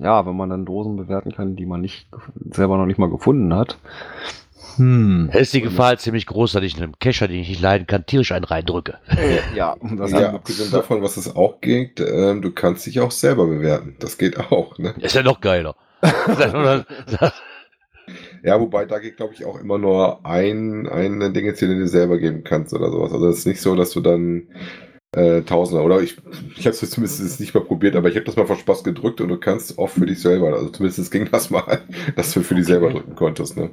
ja, wenn man dann Dosen bewerten kann, die man nicht selber noch nicht mal gefunden hat. Hm. Da ist die Gefahr ziemlich groß, dass ich einem Kescher, den ich nicht leiden kann, tierisch einen reindrücke. Ja, (laughs) das ja, abgesehen davon, was es auch geht, ähm, du kannst dich auch selber bewerten. Das geht auch, ne? Ist ja noch geiler. (laughs) Ja, wobei da geht, glaube ich, auch immer nur ein, ein Ding, jetzt, den du dir selber geben kannst oder sowas. Also es ist nicht so, dass du dann äh, Tausender oder ich, ich habe es zumindest nicht mal probiert, aber ich habe das mal vor Spaß gedrückt und du kannst oft für dich selber, also zumindest ging das mal, (laughs) dass du für dich selber drücken konntest, ne?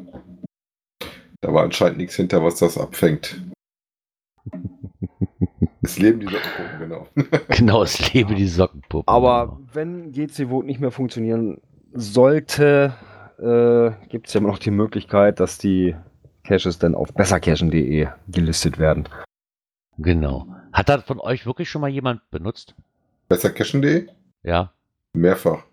Da war anscheinend nichts hinter, was das abfängt. Das Leben dieser Sockenpuppen, genau. (laughs) genau, es lebe die Sockenpuppe. Aber wenn GC Vote nicht mehr funktionieren sollte, äh, gibt es ja immer noch die Möglichkeit, dass die Caches dann auf bessercachen.de gelistet werden. Genau. Hat das von euch wirklich schon mal jemand benutzt? Besser cashen.de? Ja. Mehrfach.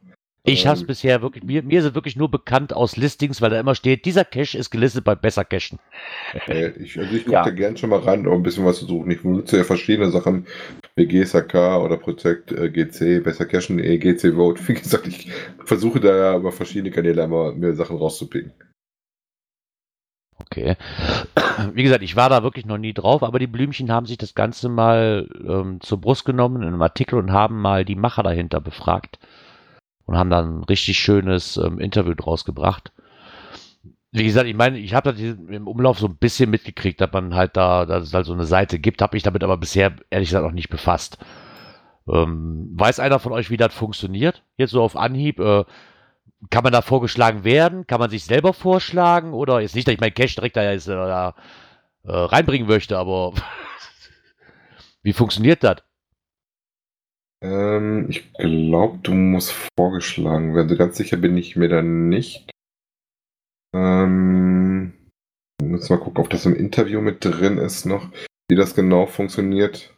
Ich Ähm. habe es bisher wirklich, mir, mir ist es wirklich nur bekannt aus Listings, weil da immer steht, dieser Cache ist gelistet bei Besser Cachen. (laughs) Äh, ich, also ich gucke Ja. da gern schon mal rein, um ein bisschen was zu suchen. Ich benutze ja verschiedene Sachen, wie GSAK oder Protect äh, GC, besser cashen, eh, GC Vote. (laughs) Wie gesagt, ich versuche da ja über verschiedene Kanäle einmal mir Sachen rauszupicken. Okay. (clears throat) Wie gesagt, ich war da wirklich noch nie drauf, aber die Blümchen haben sich das Ganze mal ähm, zur Brust genommen in einem Artikel und haben mal die Macher dahinter befragt und haben dann ein richtig schönes ähm, Interview draus gebracht. Wie gesagt, ich meine, ich habe das im Umlauf so ein bisschen mitgekriegt, dass man halt da, dass es halt so eine Seite gibt, habe ich damit aber bisher ehrlich gesagt noch nicht befasst. Ähm, weiß einer von euch, wie das funktioniert? Jetzt so auf Anhieb, äh, kann man da vorgeschlagen werden? Kann man sich selber vorschlagen? Oder ist nicht, dass ich meinen Cash direkt da, jetzt, äh, da äh, reinbringen möchte, aber (laughs) wie funktioniert das? Ähm, ich glaube, du musst vorgeschlagen werden. So ganz sicher bin ich mir da nicht. Ähm, muss mal gucken, ob das im Interview mit drin ist noch, wie das genau funktioniert.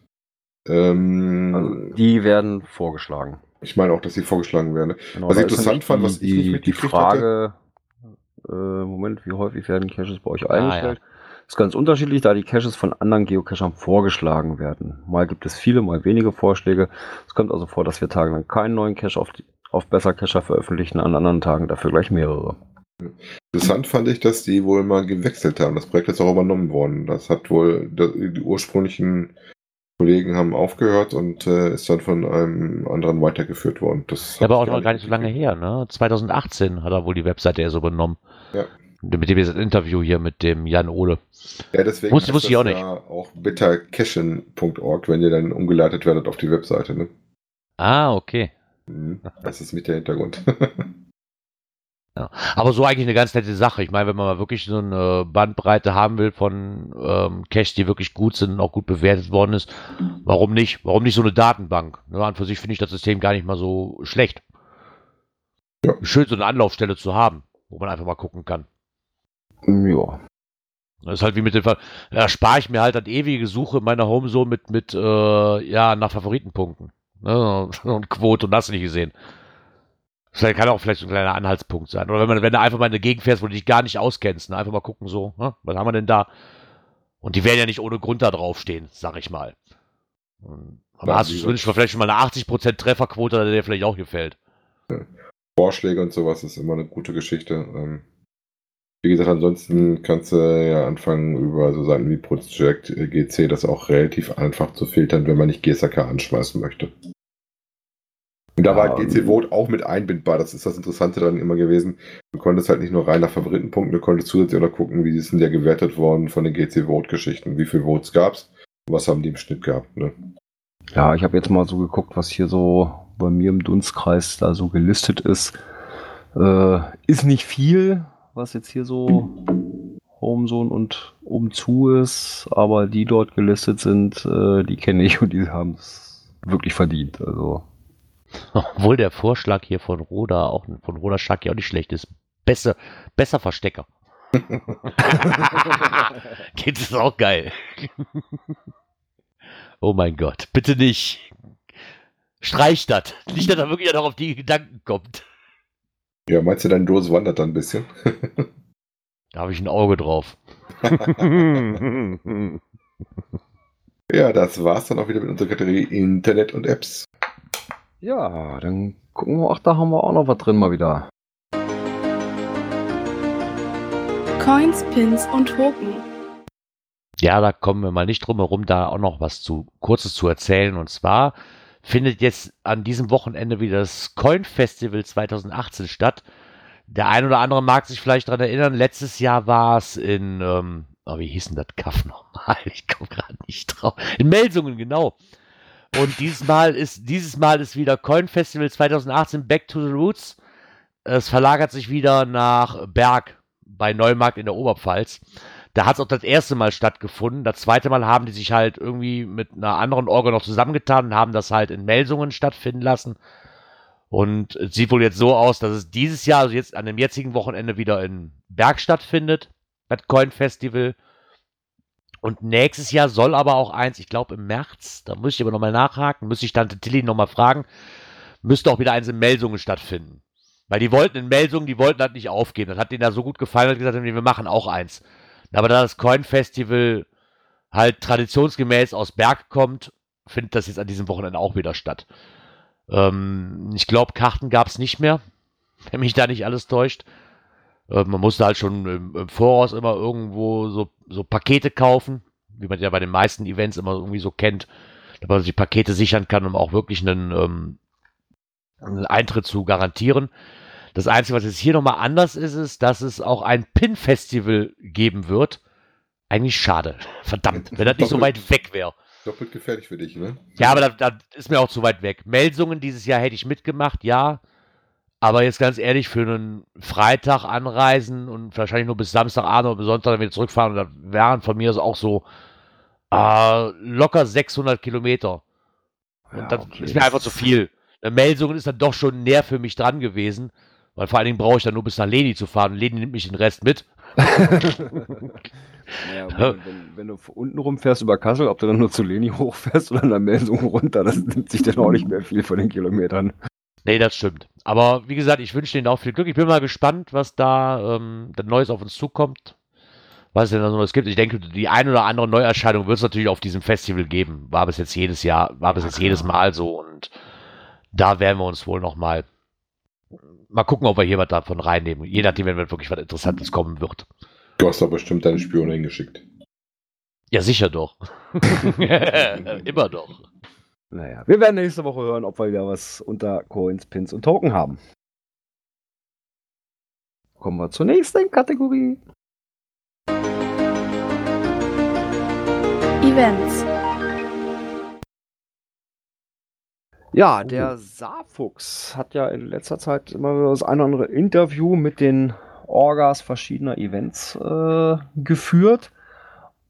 Ähm, Also, die werden vorgeschlagen. ich meine auch, dass sie vorgeschlagen werden. Genau, Was ich interessant fand, was ich nicht die, die mitgekriegt Frage, äh, Moment, wie häufig werden Caches bei euch Ah, eingestellt? Ist ganz unterschiedlich, da die Caches von anderen Geocachern vorgeschlagen werden. Mal gibt es viele, mal wenige Vorschläge. Es kommt also vor, dass wir tagelang keinen neuen Cache auf, die, auf Besser Cacher veröffentlichen, an anderen Tagen dafür gleich mehrere. Interessant fand ich, dass die wohl mal gewechselt haben. Das Projekt ist auch übernommen worden. Das hat wohl, die ursprünglichen Kollegen haben aufgehört und äh, ist dann von einem anderen weitergeführt worden. Das Ja, aber auch noch gar nicht so lange her, ne? 2018 hat er wohl die Webseite eher so übernommen. Ja. Mit dem Interview hier mit dem Jan Ole. Ja, deswegen Wusste- heißt wusste ich auch nicht. Auch bittercashen.org, wenn ihr dann umgeleitet werdet auf die Webseite. Ne? Ah, okay. Mhm. Das ist mit der Hintergrund. (laughs) Ja. Aber so eigentlich eine ganz nette Sache. Ich meine, wenn man mal wirklich so eine Bandbreite haben will von ähm, Cash, die wirklich gut sind und auch gut bewertet worden ist, warum nicht? Warum nicht so eine Datenbank? Ne, an für sich finde ich das System gar nicht mal so schlecht. Ja. Schön, so eine Anlaufstelle zu haben, wo man einfach mal gucken kann. Ja. Das ist halt wie mit dem Fall. Da spare ich mir halt an ewige Suche in meiner Homezone mit, mit äh, ja, nach Favoritenpunkten. Ne? (laughs) Und Quote und das nicht gesehen. Das kann auch vielleicht so ein kleiner Anhaltspunkt sein. Oder wenn, man, wenn du einfach mal in eine Gegend fährst, wo du dich gar nicht auskennst, ne? einfach mal gucken, so, ne? was haben wir denn da? Und die werden ja nicht ohne Grund da draufstehen, sag ich mal. Aber Ja, hast du zumindest vielleicht schon mal eine 80% Trefferquote, der dir vielleicht auch gefällt. Vorschläge und sowas ist immer eine gute Geschichte. Ähm, wie gesagt, ansonsten kannst du ja anfangen über so Seiten wie Project GC das auch relativ einfach zu filtern, wenn man nicht GSAK anschmeißen möchte. Und da war GC Vote auch mit einbindbar. Das ist das Interessante daran immer gewesen. Du konntest halt nicht nur rein nach Favoritenpunkten, du konntest zusätzlich auch noch gucken, wie ist denn der gewertet worden von den GC Vote Geschichten. Wie viele Votes gab's? Und was haben die im Schnitt gehabt? Ne? Ja, ich habe jetzt mal so geguckt, was hier so bei mir im Dunstkreis da so gelistet ist. Äh, ist nicht viel, was jetzt hier so Homezone und umzu ist, aber die dort gelistet sind, äh, die kenne ich und die haben es wirklich verdient. Also (laughs) Obwohl der Vorschlag hier von Roda, auch von Roda Schaki auch nicht schlecht ist. Besser, besser Verstecker. (laughs) Geht es auch geil. oh mein Gott, bitte nicht. Streich das. Nicht, dass er wirklich noch auf die Gedanken kommt. Ja, meinst du, deine Dose wandert dann ein bisschen? (laughs) Da habe ich ein Auge drauf. (laughs) Ja, das war's dann auch wieder mit unserer Kategorie Internet und Apps. ja, dann gucken wir, ach, da haben wir auch noch was drin mal wieder. Coins, Pins und Token. Ja, da kommen wir mal nicht drum herum, da auch noch was zu Kurzes zu erzählen. Und zwar findet jetzt an diesem Wochenende wieder das Coin Festival 2018 statt. Der ein oder andere mag sich vielleicht daran erinnern, letztes Jahr war es in, ähm, oh, wie hieß denn das Kaff nochmal? Ich komme gerade nicht drauf. In Melsungen, genau. Und dieses Mal ist, dieses Mal ist wieder Coin Festival 2018 Back to the Roots. Es verlagert sich wieder nach Berg bei Neumarkt in der Oberpfalz. Da hat es auch das erste Mal stattgefunden. Das zweite Mal haben die sich halt irgendwie mit einer anderen Orga noch zusammengetan und haben das halt in Melsungen stattfinden lassen. Und es sieht wohl jetzt so aus, dass es dieses Jahr, also jetzt an dem jetzigen Wochenende wieder in Berg stattfindet, das Coin Festival. Und nächstes Jahr soll aber auch eins, ich glaube im März, da muss ich aber nochmal nachhaken, müsste ich Tante Tilly nochmal fragen, müsste auch wieder eins in Melsungen stattfinden. Weil die wollten in Melsungen, die wollten das nicht aufgeben. Das hat denen da so gut gefallen, dass gesagt haben, wir machen auch eins. Aber da das Coin Festival halt traditionsgemäß aus Berg kommt, findet das jetzt an diesem Wochenende auch wieder statt. Ähm, ich glaube, Karten gab es nicht mehr, (laughs) wenn mich da nicht alles täuscht. Äh, man musste halt schon im, im Voraus immer irgendwo so, so Pakete kaufen, wie man ja bei den meisten Events immer irgendwie so kennt, dass man sich Pakete sichern kann, um auch wirklich einen, ähm, einen Eintritt zu garantieren. Das Einzige, was jetzt hier nochmal anders ist, ist, dass es auch ein Pin-Festival geben wird. Eigentlich schade. (laughs) Verdammt, wenn das nicht so weit weg wäre. Doppelt gefährlich für dich, ne? Ja, aber das, das ist mir auch zu weit weg. Melsungen dieses Jahr hätte ich mitgemacht, ja. Aber jetzt ganz ehrlich, für einen Freitag anreisen und wahrscheinlich nur bis Samstagabend oder bis Sonntag dann wieder zurückfahren, das wären von mir auch so äh, locker 600 Kilometer. Und Ja, das okay. ist mir einfach zu viel. Melsungen ist dann doch schon näher für mich dran gewesen, weil vor allen Dingen brauche ich dann nur bis nach Leni zu fahren und Leni nimmt mich den Rest mit. (laughs) Ja, wenn, wenn, wenn du von unten rumfährst über Kassel, ob du dann nur zu Leni hochfährst oder der Melsung runter, das nimmt sich dann auch nicht mehr viel von den Kilometern. Nee, das stimmt. Aber wie gesagt, ich wünsche denen auch viel Glück. Ich bin mal gespannt, was da ähm, dann Neues auf uns zukommt. Was es denn da so Neues gibt. Ich denke, die ein oder andere Neuerscheinung wird es natürlich auf diesem Festival geben. War bis jetzt jedes Jahr, war bis jetzt jedes Mal so. Und da werden wir uns wohl noch mal gucken, ob wir hier was davon reinnehmen. Je nachdem, wenn wirklich was Interessantes kommen wird. Du hast doch bestimmt deine Spione hingeschickt. Ja, sicher doch. (laughs) Immer doch. Naja, wir werden nächste Woche hören, ob wir wieder was unter Coins, Pins und Token haben. Kommen wir zur nächsten Kategorie. Events. Ja, der Saarfuchs hat ja in letzter Zeit immer das ein oder andere Interview mit den Orgas verschiedener Events äh, geführt.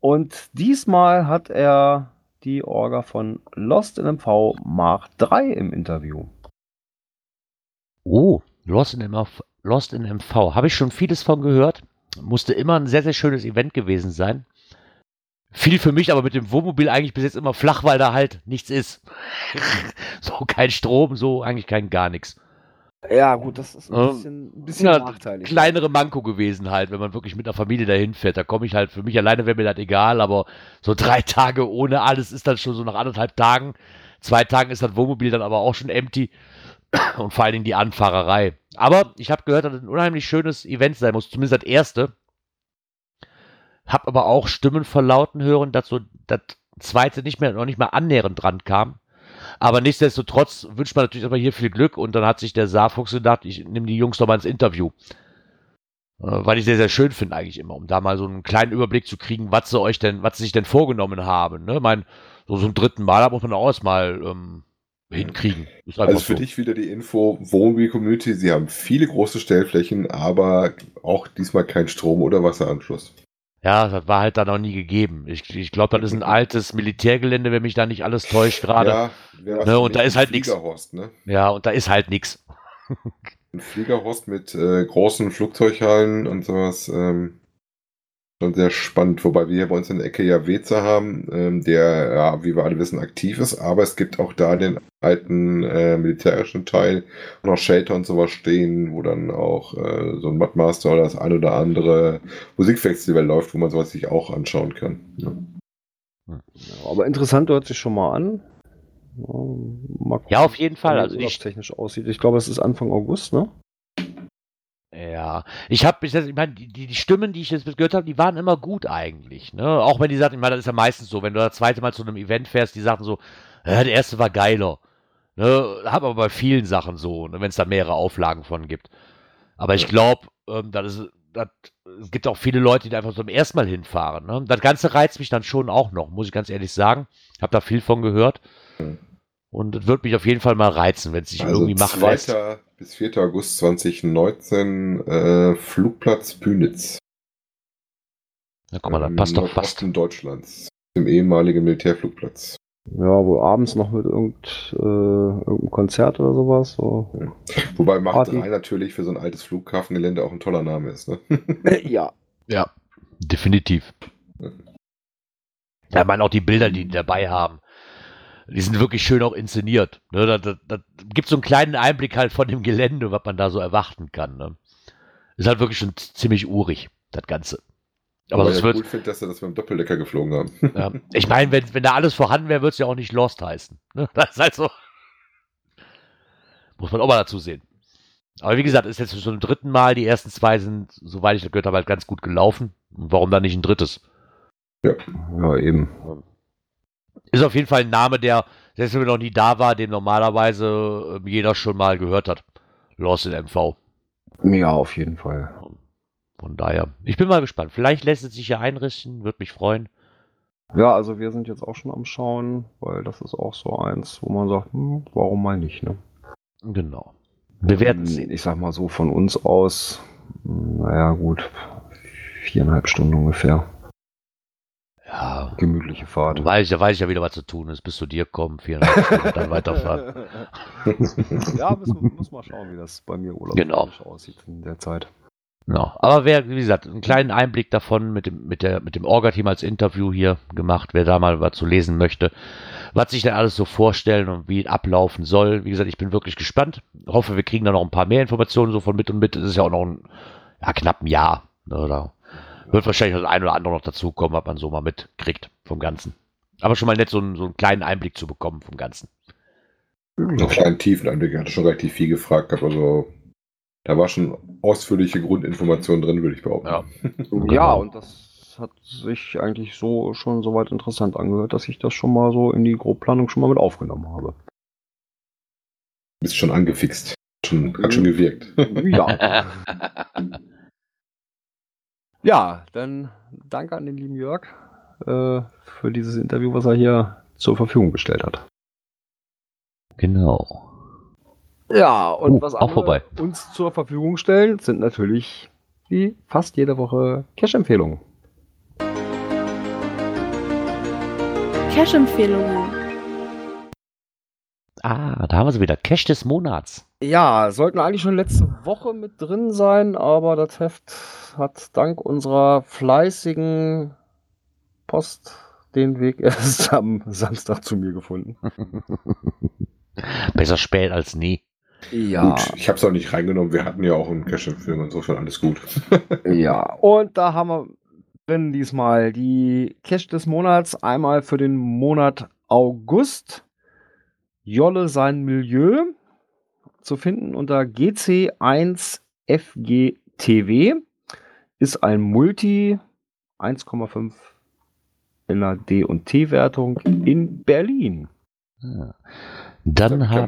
Und diesmal hat er die Orga von Lost in MV Mark 3 im Interview. Oh, Lost in MV. Lost in MV. Habe ich schon vieles von gehört. Musste immer ein sehr, sehr schönes Event gewesen sein. Viel für mich aber mit dem Wohnmobil eigentlich bis jetzt immer flach, weil da halt nichts ist. (laughs) so kein Strom, so eigentlich kein gar nichts. Ja, gut, das ist ein Ja. bisschen, ein bisschen Ja, nachteilig. kleinere Manko gewesen halt, wenn man wirklich mit einer Familie dahin fährt. Da komme ich halt, für mich alleine wäre mir das egal, aber so (laughs) drei Tage ohne alles ist dann schon so nach anderthalb Tagen. Zwei Tagen ist das Wohnmobil dann aber auch schon empty. Und vor allen Dingen die Anfahrerei. Aber ich habe gehört, dass es ein unheimlich schönes Event sein muss, zumindest das erste. Hab aber auch Stimmen verlauten hören, dass so das zweite nicht mehr, noch nicht mal annähernd dran kam. Aber nichtsdestotrotz wünscht man natürlich aber hier viel Glück und dann hat sich der Saarfuchs gedacht, ich nehme die Jungs doch mal ins Interview. Äh, Weil ich sehr, sehr schön finde eigentlich immer, um da mal so einen kleinen Überblick zu kriegen, was sie euch denn, was sie sich denn vorgenommen haben. Ne? Ich mein, so zum dritten Mal, da muss man auch erstmal ähm, hinkriegen. Also für so. dich wieder die Info, Wohnmobil-Community, sie haben viele große Stellflächen, aber auch diesmal kein Strom- oder Wasseranschluss. Ja, das war halt da noch nie gegeben. Ich, ich glaube, das ist ein altes Militärgelände, wenn mich da nicht alles täuscht gerade. Ja. Ja, Ne, und da ist halt. Fliegerhorst, ne? und da ist halt nichts. Ein Fliegerhorst mit äh, großen Flugzeughallen und sowas. Ähm, schon sehr spannend. Wobei wir hier bei uns in der Ecke ja Weze haben, ähm, der, ja, wie wir alle wissen, aktiv ist. Aber es gibt auch da den alten äh, militärischen Teil auch Shelter und sowas stehen, wo dann auch äh, so ein Mudmaster oder das ein oder andere Musikfestival läuft, wo man sowas sich auch anschauen kann. Ja. Aber interessant hört sich schon mal an. Ja, mal gucken, Ja, auf jeden Fall. wie Also das ich, technisch aussieht. Ich glaube, es ist Anfang August, ne? Ja, ich habe, ich, ich meine, die, die Stimmen, die ich jetzt gehört habe, die waren immer gut eigentlich. Ne? Auch wenn die sagten, ich meine, das ist ja meistens so, wenn du das zweite Mal zu einem Event fährst, die sagten so, ja, der erste war geiler. Ne? Hab aber bei vielen Sachen so, ne? wenn es da mehrere Auflagen von gibt. Aber ich glaube, ähm, das ist, das, es gibt auch viele Leute, die da einfach zum ersten Mal hinfahren. Ne? Das Ganze reizt mich dann schon auch noch, muss ich ganz ehrlich sagen. Hab da viel von gehört. Und es wird mich auf jeden Fall mal reizen, wenn es sich Also irgendwie machen 2. lässt. bis 4. August 2019 äh, Flugplatz Pünitz. Na, guck mal, das im passt doch fast. Nordosten Deutschlands. Dem ehemaligen Militärflugplatz. Ja, wohl abends noch mit irgend, äh, irgendeinem Konzert oder sowas. So. Wobei Macht Party. 3 natürlich für so ein altes Flughafengelände auch ein toller Name ist. Ne? (laughs) ja. Ja, definitiv. Ja, ich meine auch die Bilder, die die dabei haben. Die sind wirklich schön auch inszeniert. Ne, da, da, da gibt so einen kleinen Einblick halt von dem Gelände, was man da so erwarten kann. Ne? Ist halt wirklich schon ziemlich urig, das Ganze. Aber ich wird, gut finde, dass sie das mit dem Doppeldecker geflogen haben. ja. ich meine, wenn, wenn da alles vorhanden wäre, würde es ja auch nicht Lost heißen. Ne? (laughs) Das ist halt so. Muss man auch mal dazu sehen. Aber wie gesagt, ist jetzt schon zum dritten Mal. Die ersten zwei sind, soweit ich das gehört habe, halt ganz gut gelaufen. Und warum dann nicht ein drittes? Ja, eben. Ist auf jeden Fall ein Name, der, selbst wenn er noch nie da war, den normalerweise äh, jeder schon mal gehört hat. Lost in MV. Ja, auf jeden Fall. Von daher, ich bin mal gespannt. Vielleicht lässt es sich ja einrichten, würde mich freuen. Ja, also wir sind jetzt auch schon am Schauen, weil das ist auch so eins, wo man sagt, hm, warum mal nicht, ne? Genau. Wir werden Hm, sehen. Ich sag mal so von uns aus, hm, naja, gut, viereinhalb Stunden ungefähr. Ja. Gemütliche Fahrt. Da weiß, ich, da weiß ich ja wieder, was zu tun ist. Bis zu dir kommen, viereinhalb Stunden, und dann weiterfahren. (laughs) ja, müssen, muss mal schauen, wie das bei mir Urlaub Genau. aussieht in der Zeit. Ja. Aber wer, wie gesagt, einen kleinen Einblick davon mit dem, mit der, mit dem Orga-Team als Interview hier gemacht, wer da mal was zu lesen möchte, was sich denn alles so vorstellen und wie es ablaufen soll. Wie gesagt, ich bin wirklich gespannt. Hoffe, wir kriegen da noch ein paar mehr Informationen so von mit und mit. Es ist ja auch noch ein ja, knapp ein Jahr. Ne, da wird wahrscheinlich das ein oder andere noch dazukommen, was man so mal mitkriegt vom Ganzen. Aber schon mal nett, so einen, so einen kleinen Einblick zu bekommen vom Ganzen. Einen kleinen tiefen Einblick. Er hatte schon relativ viel gefragt, gehabt, also da war schon ausführliche Grundinformation drin, würde ich behaupten. Ja. (laughs) Ja, Genau. und das hat sich eigentlich so schon soweit interessant angehört, dass ich das schon mal so in die Grobplanung schon mal mit aufgenommen habe. Bist schon angefixt. Schon, hat schon gewirkt. Ja. (laughs) (laughs) ja, dann danke an den lieben Jörg äh, für dieses Interview, was er hier zur Verfügung gestellt hat. Genau. Ja, und Oh, was auch vorbei. uns zur Verfügung stellen, sind natürlich wie fast jede Woche Cash-Empfehlungen. Cash-Empfehlungen. Ah, da haben wir sie wieder. Cash des Monats. Ja, sollten eigentlich schon letzte Woche mit drin sein, aber das Heft hat dank unserer fleißigen Post den Weg (laughs) erst am Samstag zu mir gefunden. (laughs) Besser spät als nie. Ja, Gut, ich habe es auch nicht reingenommen. Wir hatten ja auch einen Cash-Film, insofern alles gut. (laughs) ja. Und da haben wir drin diesmal die Cash des Monats. Einmal für den Monat August. Jolle sein Milieu. Zu finden unter GC1FGTW. Ist ein Multi 1,5 in der D- und T-Wertung in Berlin. Das Dann für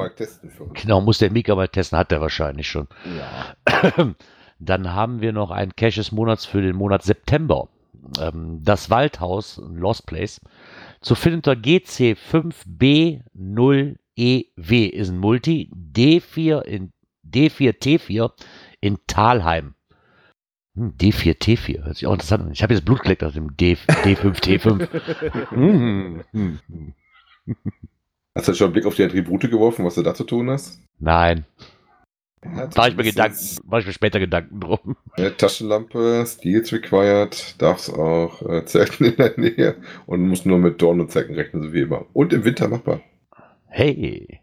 uns. genau, muss der Mika mal testen, hat er wahrscheinlich schon. Ja. (clears throat) Dann haben wir noch einen Cash des Monats für den Monat September. Ähm, das Waldhaus, ein Lost Place, zu finden unter GC5B0EW E ist ein Multi, D4 in D4T4 in Talheim. Hm, D4T4, hört sich auch interessant an. Ich habe jetzt Blut geleckt aus dem D, D5T5. Hm, hm, hm. Hast du schon einen Blick auf die Attribute geworfen, was du da zu tun hast? Nein, Ja, da ich mir Gedanken, mache ich mir später Gedanken drum. Ja, Taschenlampe, Steels required, darf's auch äh, Zelten in der Nähe und muss nur mit Dorn und Zecken rechnen, so wie immer. Und im Winter machbar. Hey.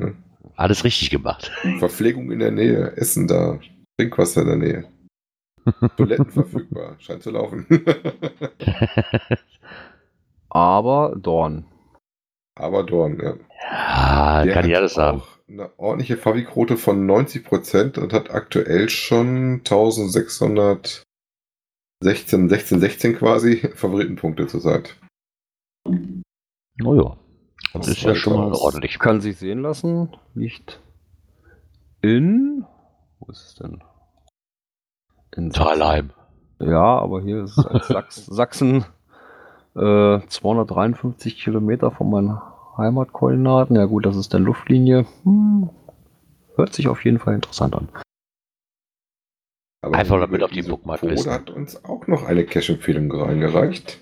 Hm. Alles richtig gemacht. Verpflegung in der Nähe, Essen da, Trinkwasser in der Nähe. (laughs) Toiletten verfügbar, scheint zu laufen. (laughs) Aber Dorn. Aber Dorn, ja. Ja, Der kann ich alles sagen. auch Eine ordentliche Fabi-Quote von 90% und hat aktuell schon 1616, 16, 16 quasi Favoritenpunkte zurzeit. Oh ja. Das Das ist ja schon mal ordentlich. Kann sich sehen lassen. Liegt in. Wo ist es denn? In Talheim. Ja, aber hier ist es als (laughs) Sachs Sachsen äh, 253 Kilometer von meinen Heimatkoordinaten. Ja gut, das ist der Luftlinie. Hm, hört sich auf jeden Fall interessant an. Aber Einfach damit auf die Bookmark listen. hat uns auch noch eine Cache-Empfehlung reingereicht.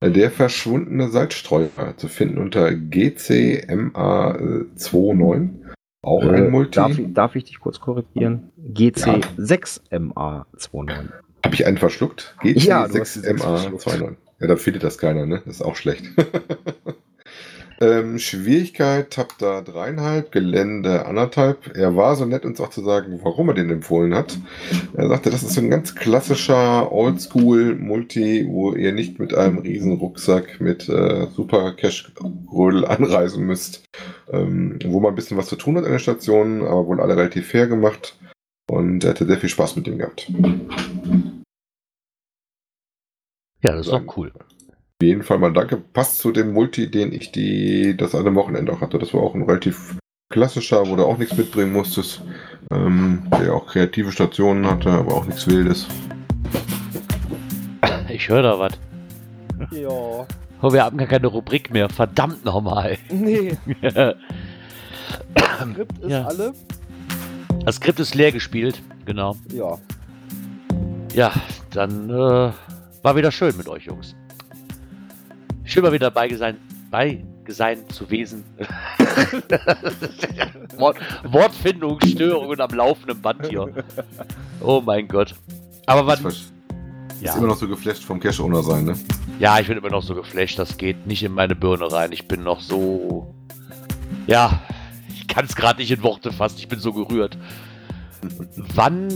Der verschwundene Salzstreuer zu finden unter GCMA29. Auch Äh, ein Multi. Darf, ich- darf ich dich kurz korrigieren? GC6MA29. Habe ich einen verschluckt? Ja, du hast die sechs GC6MA29. Ja, da findet das keiner, ne? Das ist auch schlecht. (laughs) ähm, Schwierigkeit, Tab da dreieinhalb, Gelände anderthalb. Er war so nett, uns auch zu sagen, warum er den empfohlen hat. Er sagte, das ist so ein ganz klassischer Oldschool-Multi, wo ihr nicht mit einem riesen Rucksack mit äh, super Cash-Rödel anreisen müsst. Ähm, wo man ein bisschen was zu tun hat an der Station, aber wohl alle relativ fair gemacht. Und er hatte sehr viel Spaß mit dem gehabt. Ja, das ist doch cool. Auf jeden Fall mal danke. Passt zu dem Multi, den ich die, das eine Wochenende auch hatte. Das war auch ein relativ klassischer, wo du auch nichts mitbringen musstest. Ähm, der auch kreative Stationen hatte, aber auch nichts Wildes. (laughs) Ich höre da was. Ja. Oh, wir haben gar keine Rubrik mehr. Verdammt nochmal. Nee, (laughs) das Skript ist Ja. alle. Skript ist leer gespielt. Genau. Ja. Ja, dann äh, war wieder schön mit euch, Jungs. Schön mal wieder bei sein, bei sein zu wesen. (laughs) Wort, Wortfindungsstörungen am laufenden Band hier. Oh mein Gott. Aber Ist wann, ja. immer noch so geflasht vom Cash-Owner sein, ne? Ja, ich bin immer noch so geflasht, das geht nicht in meine Birne rein. Ich bin noch so. Ja, ich kann es gerade nicht in Worte fassen, ich bin so gerührt. Wann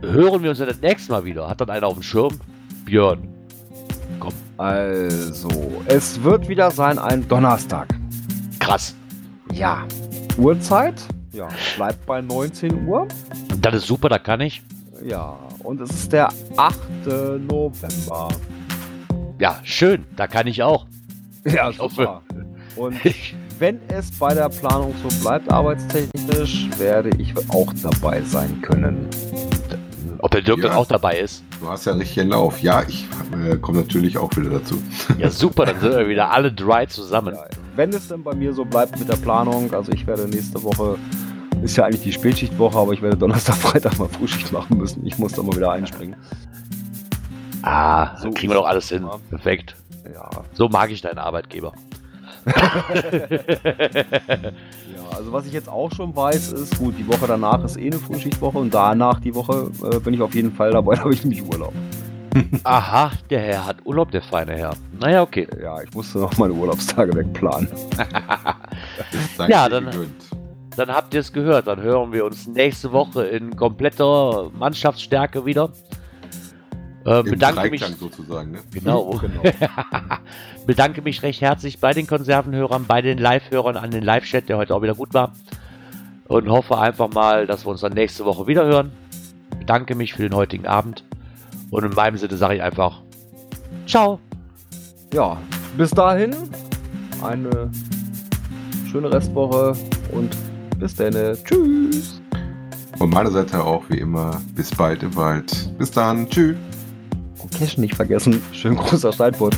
hören wir uns denn das nächste Mal wieder? Hat dann einer auf dem Schirm? Björn. Also, es wird wieder sein ein Donnerstag. Krass. Ja. Uhrzeit? Ja. Bleibt bei 19 Uhr. Das ist super, da kann ich. Ja. Und es ist der 8. November. Ja, schön, da kann ich auch. Ja, Ich hoffe. super. Und (laughs) wenn es bei der Planung so bleibt, arbeitstechnisch, werde ich auch dabei sein können. Ob der Dirk Ja. dann auch dabei ist. Du hast ja richtig Lauf. Ja, ich äh, komme natürlich auch wieder dazu. Ja, super, dann sind wir wieder alle drei zusammen. Ja, wenn es denn bei mir so bleibt mit der Planung, also ich werde nächste Woche, ist ja eigentlich die Spätschichtwoche, aber ich werde Donnerstag, (laughs) Freitag mal Frühschicht machen müssen. Ich muss da mal wieder einspringen. Ah, So kriegen wir doch alles hin. Perfekt. Ja, So mag ich deinen Arbeitgeber. (laughs) ja, also was ich jetzt auch schon weiß, ist, gut, die Woche danach ist eh eine Frühschichtwoche und danach die Woche äh, bin ich auf jeden Fall dabei, (laughs) da habe ich nämlich Urlaub. Aha, der Herr hat Urlaub, der feine Herr. Naja, okay. Ja, ich musste noch meine Urlaubstage wegplanen. (laughs) Ja, dann-. Dann habt ihr es gehört. Dann hören wir uns nächste Woche in kompletter Mannschaftsstärke wieder. Äh, Im bedanke mich. Dreiklang sozusagen, ne? Genau. (laughs) genau. (laughs) bedanke mich recht herzlich bei den Konservenhörern, bei den Live-Hörern an den Live-Chat, der heute auch wieder gut war. Und hoffe einfach mal, dass wir uns dann nächste Woche wieder hören. Bedanke mich für den heutigen Abend. Und in meinem Sinne sage ich einfach Ciao. Ja, bis dahin eine schöne Restwoche und bis dann. Tschüss. Von meiner Seite auch wie immer. Bis bald im Wald. Bis dann. Tschüss. Cash nicht vergessen. Schön großer Steinbutt.